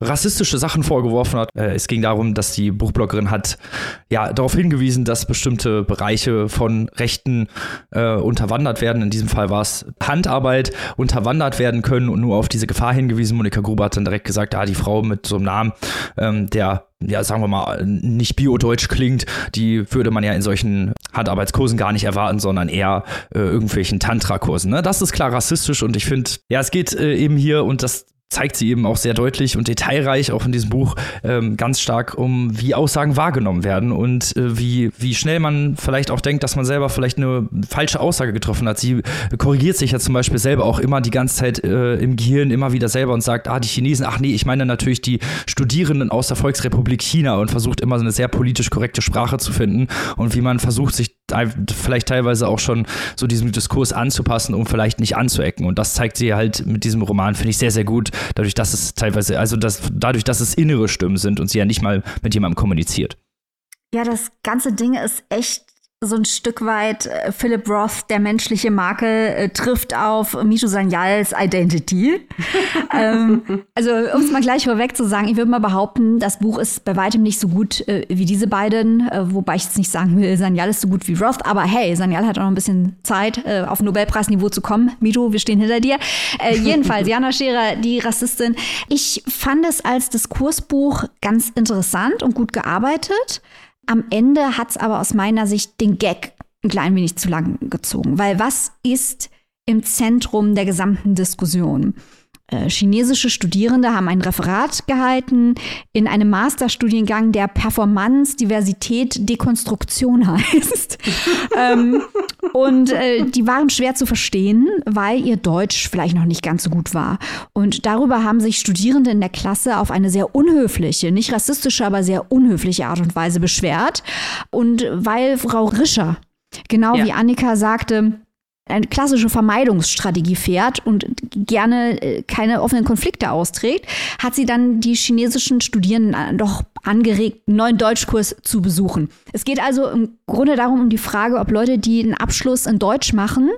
rassistische Sachen vorgeworfen hat. Äh, es ging darum, dass die Buchbloggerin hat ja darauf hingewiesen, dass bestimmte Bereiche von Rechten äh, unterwandert werden. In diesem Fall war es Handarbeit unterwandert werden können und nur auf diese Gefahr hingewiesen. Monika Gruber hat dann direkt gesagt, ah, die Frau mit so einem Namen, ähm, der ja, sagen wir mal, nicht biodeutsch klingt, die würde man ja in solchen Handarbeitskursen gar nicht erwarten, sondern eher äh, irgendwelchen Tantra-Kursen. Ne? Das ist klar rassistisch und ich finde, ja, es geht äh, eben hier und das zeigt sie eben auch sehr deutlich und detailreich, auch in diesem Buch, ähm, ganz stark um, wie Aussagen wahrgenommen werden und äh, wie, wie schnell man vielleicht auch denkt, dass man selber vielleicht eine falsche Aussage getroffen hat. Sie korrigiert sich ja zum Beispiel selber auch immer die ganze Zeit äh, im Gehirn immer wieder selber und sagt, ah, die Chinesen, ach nee, ich meine natürlich die Studierenden aus der Volksrepublik China und versucht immer so eine sehr politisch korrekte Sprache zu finden und wie man versucht, sich vielleicht teilweise auch schon so diesem Diskurs anzupassen, um vielleicht nicht anzuecken. Und das zeigt sie halt mit diesem Roman, finde ich sehr, sehr gut, dadurch, dass es teilweise, also das, dadurch, dass es innere Stimmen sind und sie ja nicht mal mit jemandem kommuniziert. Ja, das ganze Ding ist echt so ein Stück weit äh, Philip Roth, der menschliche Makel, äh, trifft auf Micho Sanyals Identity. ähm, also, um es mal gleich vorweg zu sagen, ich würde mal behaupten, das Buch ist bei weitem nicht so gut äh, wie diese beiden, äh, wobei ich jetzt nicht sagen will, Sanyal ist so gut wie Roth, aber hey, Sanyal hat auch noch ein bisschen Zeit, äh, auf Nobelpreisniveau zu kommen. Micho, wir stehen hinter dir. Äh, jedenfalls, Jana Scherer, die Rassistin. Ich fand es als Diskursbuch ganz interessant und gut gearbeitet. Am Ende hat es aber aus meiner Sicht den Gag ein klein wenig zu lang gezogen. Weil was ist im Zentrum der gesamten Diskussion? Äh, chinesische Studierende haben ein Referat gehalten in einem Masterstudiengang, der Performance, Diversität, Dekonstruktion heißt. ähm, und äh, die waren schwer zu verstehen, weil ihr Deutsch vielleicht noch nicht ganz so gut war. Und darüber haben sich Studierende in der Klasse auf eine sehr unhöfliche, nicht rassistische, aber sehr unhöfliche Art und Weise beschwert. Und weil Frau Rischer, genau ja. wie Annika sagte, eine klassische Vermeidungsstrategie fährt und gerne äh, keine offenen Konflikte austrägt, hat sie dann die chinesischen Studierenden doch angeregt, einen neuen Deutschkurs zu besuchen. Es geht also im Grunde darum, um die Frage, ob Leute, die einen Abschluss in Deutsch machen,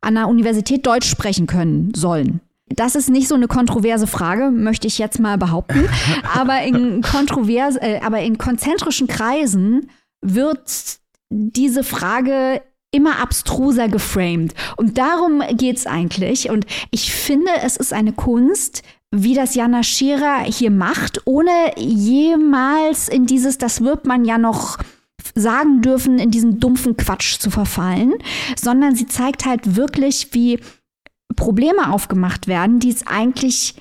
an der Universität Deutsch sprechen können sollen. Das ist nicht so eine kontroverse Frage, möchte ich jetzt mal behaupten. aber in kontrovers, äh, aber in konzentrischen Kreisen wird diese Frage immer abstruser geframed. Und darum geht's eigentlich. Und ich finde, es ist eine Kunst, wie das Jana Scherer hier macht, ohne jemals in dieses, das wird man ja noch sagen dürfen, in diesen dumpfen Quatsch zu verfallen, sondern sie zeigt halt wirklich, wie Probleme aufgemacht werden, die es eigentlich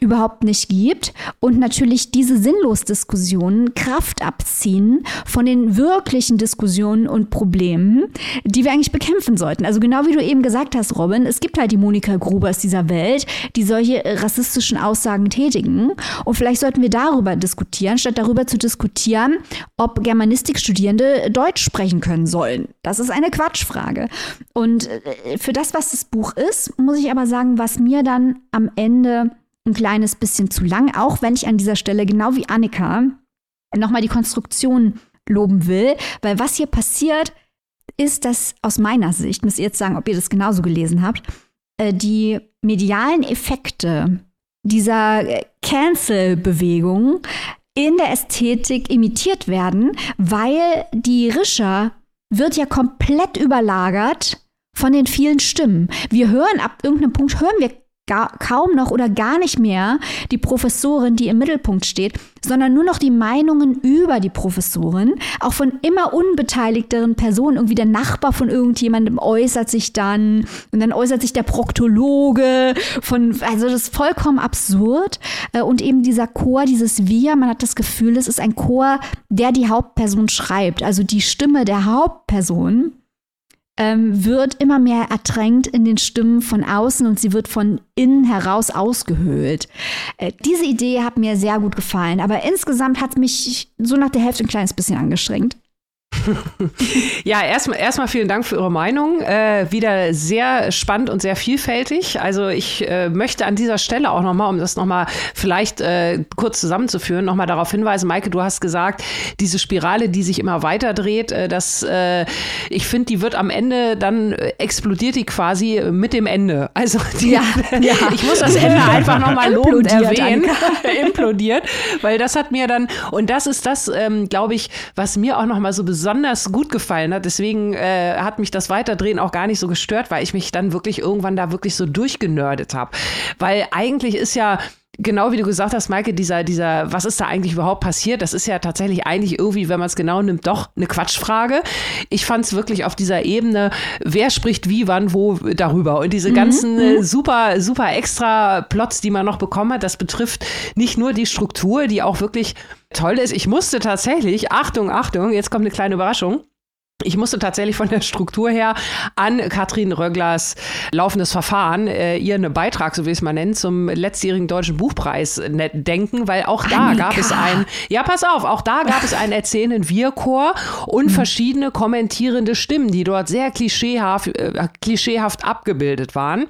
überhaupt nicht gibt und natürlich diese Sinnlos-Diskussionen Kraft abziehen von den wirklichen Diskussionen und Problemen, die wir eigentlich bekämpfen sollten. Also genau wie du eben gesagt hast, Robin, es gibt halt die Monika Grubers dieser Welt, die solche rassistischen Aussagen tätigen und vielleicht sollten wir darüber diskutieren, statt darüber zu diskutieren, ob Germanistikstudierende Deutsch sprechen können sollen. Das ist eine Quatschfrage. Und äh, für das, was das Buch ist, muss ich aber sagen, was mir dann am Ende ein kleines bisschen zu lang, auch wenn ich an dieser Stelle genau wie Annika nochmal die Konstruktion loben will, weil was hier passiert, ist, dass aus meiner Sicht, müsst ihr jetzt sagen, ob ihr das genauso gelesen habt, äh, die medialen Effekte dieser äh, Cancel-Bewegung in der Ästhetik imitiert werden, weil die Rischer wird ja komplett überlagert von den vielen Stimmen. Wir hören ab irgendeinem Punkt hören wir gar, kaum noch oder gar nicht mehr die Professorin, die im Mittelpunkt steht, sondern nur noch die Meinungen über die Professorin, auch von immer unbeteiligteren Personen. Irgendwie der Nachbar von irgendjemandem äußert sich dann und dann äußert sich der Proktologe von, also das ist vollkommen absurd. Äh, und eben dieser Chor, dieses Wir, man hat das Gefühl, es ist ein Chor, der die Hauptperson schreibt, also die Stimme der Hauptperson ähm, wird immer mehr ertränkt in den Stimmen von außen und sie wird von innen heraus ausgehöhlt. Äh, diese Idee hat mir sehr gut gefallen, aber insgesamt hat mich so nach der Hälfte ein kleines bisschen angestrengt. Ja, erstmal erstmal vielen Dank für Ihre Meinung. Äh, wieder sehr spannend und sehr vielfältig. Also ich äh, möchte an dieser Stelle auch nochmal, um das nochmal vielleicht äh, kurz zusammenzuführen, nochmal darauf hinweisen, Maike, du hast gesagt, diese Spirale, die sich immer weiter dreht, äh, dass äh, ich finde, die wird am Ende, dann explodiert die quasi mit dem Ende. Also die, ja, ja. ich muss das Ende einfach nochmal lobend erwähnen. implodiert, weil das hat mir dann, und das ist das, ähm, glaube ich, was mir auch nochmal so besonders besonders gut gefallen hat. Deswegen äh, hat mich das Weiterdrehen auch gar nicht so gestört, weil ich mich dann wirklich irgendwann da wirklich so durchgenördet habe. Weil eigentlich ist ja genau wie du gesagt hast, Maike, dieser, dieser, was ist da eigentlich überhaupt passiert? Das ist ja tatsächlich eigentlich irgendwie, wenn man es genau nimmt, doch eine Quatschfrage. Ich fand es wirklich auf dieser Ebene, wer spricht wie, wann, wo darüber. Und diese mhm. ganzen mhm. super, super extra Plots, die man noch bekommen hat, das betrifft nicht nur die Struktur, die auch wirklich toll ist. Ich musste tatsächlich, Achtung, Achtung, jetzt kommt eine kleine Überraschung. Ich musste tatsächlich von der Struktur her an Katrin Rögglers laufendes Verfahren, äh, ihren Beitrag, so wie ich es mal nennen, zum letztjährigen Deutschen Buchpreis ne, denken, weil auch da Annika. gab es ein, ja, pass auf, auch da gab es einen erzählenden Wirrchor und mhm. verschiedene kommentierende Stimmen, die dort sehr klischeehaft, äh, klischeehaft abgebildet waren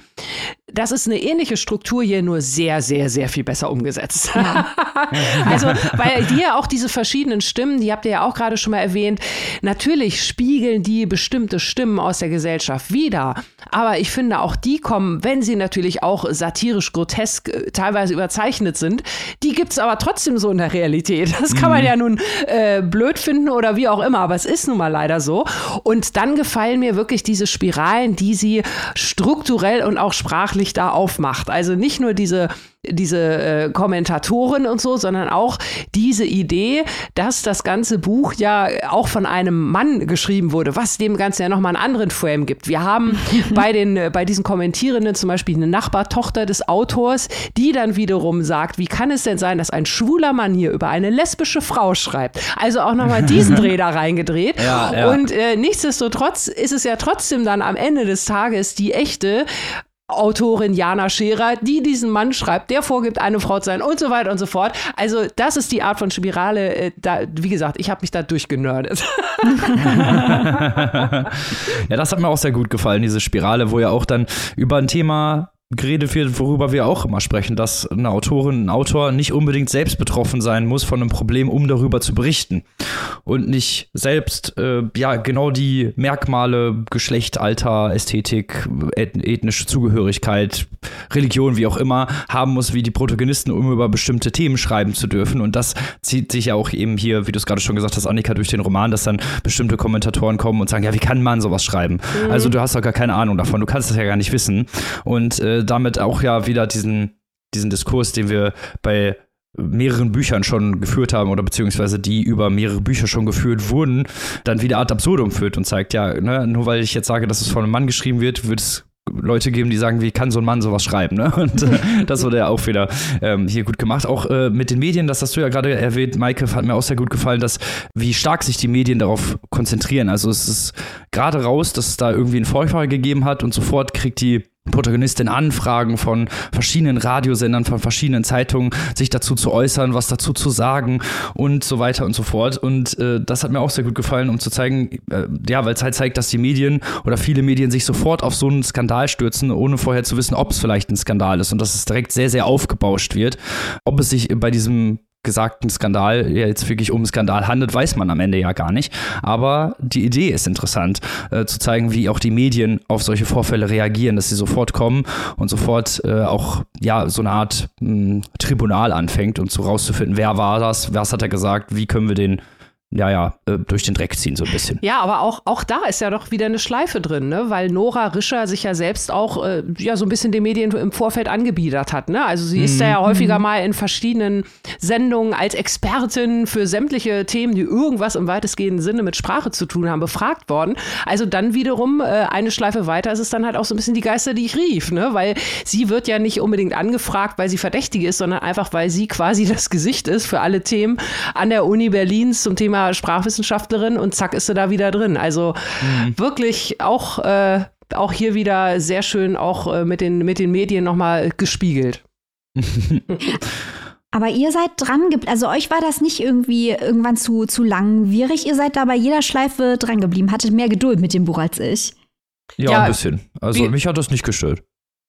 das ist eine ähnliche Struktur hier, nur sehr, sehr, sehr viel besser umgesetzt. Ja. also, weil hier auch diese verschiedenen Stimmen, die habt ihr ja auch gerade schon mal erwähnt, natürlich spiegeln die bestimmte Stimmen aus der Gesellschaft wider. Aber ich finde, auch die kommen, wenn sie natürlich auch satirisch grotesk äh, teilweise überzeichnet sind, die gibt es aber trotzdem so in der Realität. Das kann man mhm. ja nun äh, blöd finden oder wie auch immer, aber es ist nun mal leider so. Und dann gefallen mir wirklich diese Spiralen, die sie strukturell und auch sprachlich wirklich da aufmacht. Also nicht nur diese diese äh, Kommentatoren und so, sondern auch diese Idee, dass das ganze Buch ja auch von einem Mann geschrieben wurde, was dem Ganzen ja nochmal einen anderen Frame gibt. Wir haben bei den, äh, bei diesen Kommentierenden zum Beispiel eine Nachbartochter des Autors, die dann wiederum sagt, wie kann es denn sein, dass ein schwuler Mann hier über eine lesbische Frau schreibt? Also auch nochmal diesen Dreh da reingedreht. Ja, ja. Und äh, nichtsdestotrotz ist es ja trotzdem dann am Ende des Tages die echte Autorin Jana Scherer, die diesen Mann schreibt, der vorgibt, eine Frau zu sein und so weiter und so fort. Also das ist die Art von Spirale. Äh, da, wie gesagt, ich habe mich da durchgenördet. ja, das hat mir auch sehr gut gefallen, diese Spirale, wo ja auch dann über ein Thema geredet wird, worüber wir auch immer sprechen, dass eine Autorin, ein Autor nicht unbedingt selbst betroffen sein muss von einem Problem, um darüber zu berichten. Und nicht selbst, äh, ja, genau die Merkmale, Geschlecht, Alter, Ästhetik, ethnische Zugehörigkeit, Religion, wie auch immer, haben muss, wie die Protagonisten, um über bestimmte Themen schreiben zu dürfen. Und das zieht sich ja auch eben hier, wie du es gerade schon gesagt hast, Annika, durch den Roman, dass dann bestimmte Kommentatoren kommen und sagen, ja, wie kann man sowas schreiben? Mhm. Also du hast doch gar keine Ahnung davon, du kannst das ja gar nicht wissen. Und äh, damit auch ja wieder diesen, diesen Diskurs, den wir bei mehreren Büchern schon geführt haben oder beziehungsweise die über mehrere Bücher schon geführt wurden, dann wieder ad absurdum führt und zeigt, ja, ne, nur weil ich jetzt sage, dass es von einem Mann geschrieben wird, wird es Leute geben, die sagen, wie kann so ein Mann sowas schreiben, ne? Und äh, das wurde ja auch wieder ähm, hier gut gemacht. Auch äh, mit den Medien, das hast du ja gerade erwähnt, Maike, hat mir auch sehr gut gefallen, dass wie stark sich die Medien darauf konzentrieren. Also es ist gerade raus, dass es da irgendwie einen Vorfall gegeben hat und sofort kriegt die Protagonistin Anfragen von verschiedenen Radiosendern, von verschiedenen Zeitungen, sich dazu zu äußern, was dazu zu sagen und so weiter und so fort. Und äh, das hat mir auch sehr gut gefallen, um zu zeigen, äh, ja, weil es halt zeigt, dass die Medien oder viele Medien sich sofort auf so einen Skandal stürzen, ohne vorher zu wissen, ob es vielleicht ein Skandal ist und dass es direkt sehr, sehr aufgebauscht wird. Ob es sich bei diesem gesagten Skandal ja jetzt wirklich um Skandal handelt, weiß man am Ende ja gar nicht. Aber die Idee ist interessant, äh, zu zeigen, wie auch die Medien auf solche Vorfälle reagieren, dass sie sofort kommen und sofort äh, auch ja so eine Art mh, hm, Tribunal anfängt und so rauszufinden, wer war das, was hat er gesagt, wie können wir den ja, ja, äh, durch den Dreck ziehen so ein bisschen. Ja, aber auch, auch da ist ja doch wieder eine Schleife drin, ne? weil Nora Rischer sich ja selbst auch äh, ja, so ein bisschen den Medien im Vorfeld angebiedert hat. Ne? Also sie mhm. ist ja häufiger mal in verschiedenen Sendungen als Expertin für sämtliche Themen, die irgendwas im weitestgehenden Sinne mit Sprache zu tun haben, befragt worden. Also dann wiederum äh, eine Schleife weiter ist es dann halt auch so ein bisschen die Geister, die ich rief, ne? weil sie wird ja nicht unbedingt angefragt, weil sie verdächtig ist, sondern einfach, weil sie quasi das Gesicht ist für alle Themen an der Uni Berlins zum Thema Berliner Sprachwissenschaftlerin und zack ist sie da wieder drin. Also mhm. wirklich auch, äh, auch hier wieder sehr schön auch äh, mit, den, mit den Medien nochmal gespiegelt. Aber ihr seid dran, also euch war das nicht irgendwie irgendwann zu, zu langwierig. Ihr seid da bei jeder Schleife dran geblieben, hattet mehr Geduld mit dem Buch als ich. Ja, ja ein bisschen. Also mich hat das nicht gestört.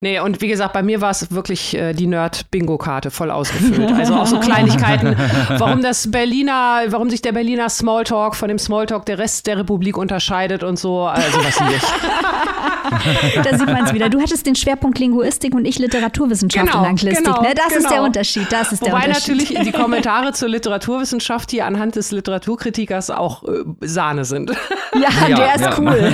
Nee, und wie gesagt, bei mir war es wirklich äh, die Nerd-Bingo-Karte voll ausgefüllt. Also auch so Kleinigkeiten, warum das Berliner, warum sich der Berliner Smalltalk von dem Smalltalk der Rest der Republik unterscheidet und so. Also was nicht. da sieht man es wieder. Du hattest den Schwerpunkt Linguistik und ich Literaturwissenschaft genau, und Anglistik. Genau, ne? Das genau. ist der Unterschied. Das ist Wobei der Unterschied. natürlich die Kommentare zur Literaturwissenschaft hier anhand des Literaturkritikers auch äh, Sahne sind. Ja, ja der ist ja. cool.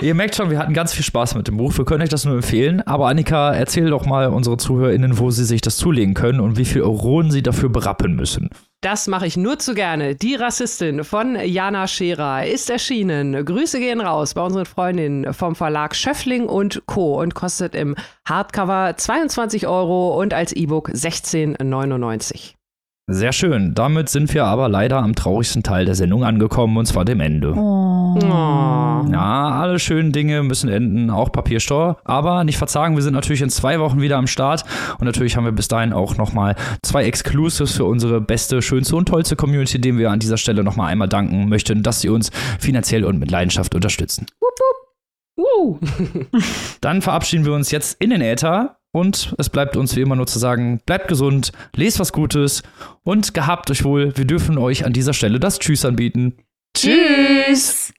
Ihr merkt schon, wir hatten ganz viel Spaß mit dem Buch. Wir können euch das nur empfehlen. Aber Annika, erzähl doch mal unsere ZuhörerInnen, wo sie sich das zulegen können und wie viel Euronen sie dafür berappen müssen. Das mache ich nur zu gerne. Die Rassistin von Jana Scherer ist erschienen. Grüße gehen raus bei unseren Freundinnen vom Verlag Schöffling und Co. und kostet im Hardcover 22 Euro und als E-Book 16,99. Sehr schön. Damit sind wir aber leider am traurigsten Teil der Sendung angekommen, und zwar dem Ende. Oh. Ja, alle schönen Dinge müssen enden, auch Papiersteuer. Aber nicht verzagen, wir sind natürlich in zwei Wochen wieder am Start. Und natürlich haben wir bis dahin auch nochmal zwei Exclusives für unsere beste, schönste und tollste Community, denen wir an dieser Stelle nochmal einmal danken möchten, dass sie uns finanziell und mit Leidenschaft unterstützen. Wupp, wupp. Uh. Dann verabschieden wir uns jetzt in den Äther und es bleibt uns wie immer nur zu sagen, bleibt gesund, lest was Gutes und gehabt euch wohl. Wir dürfen euch an dieser Stelle das Tschüss anbieten. Tschüss.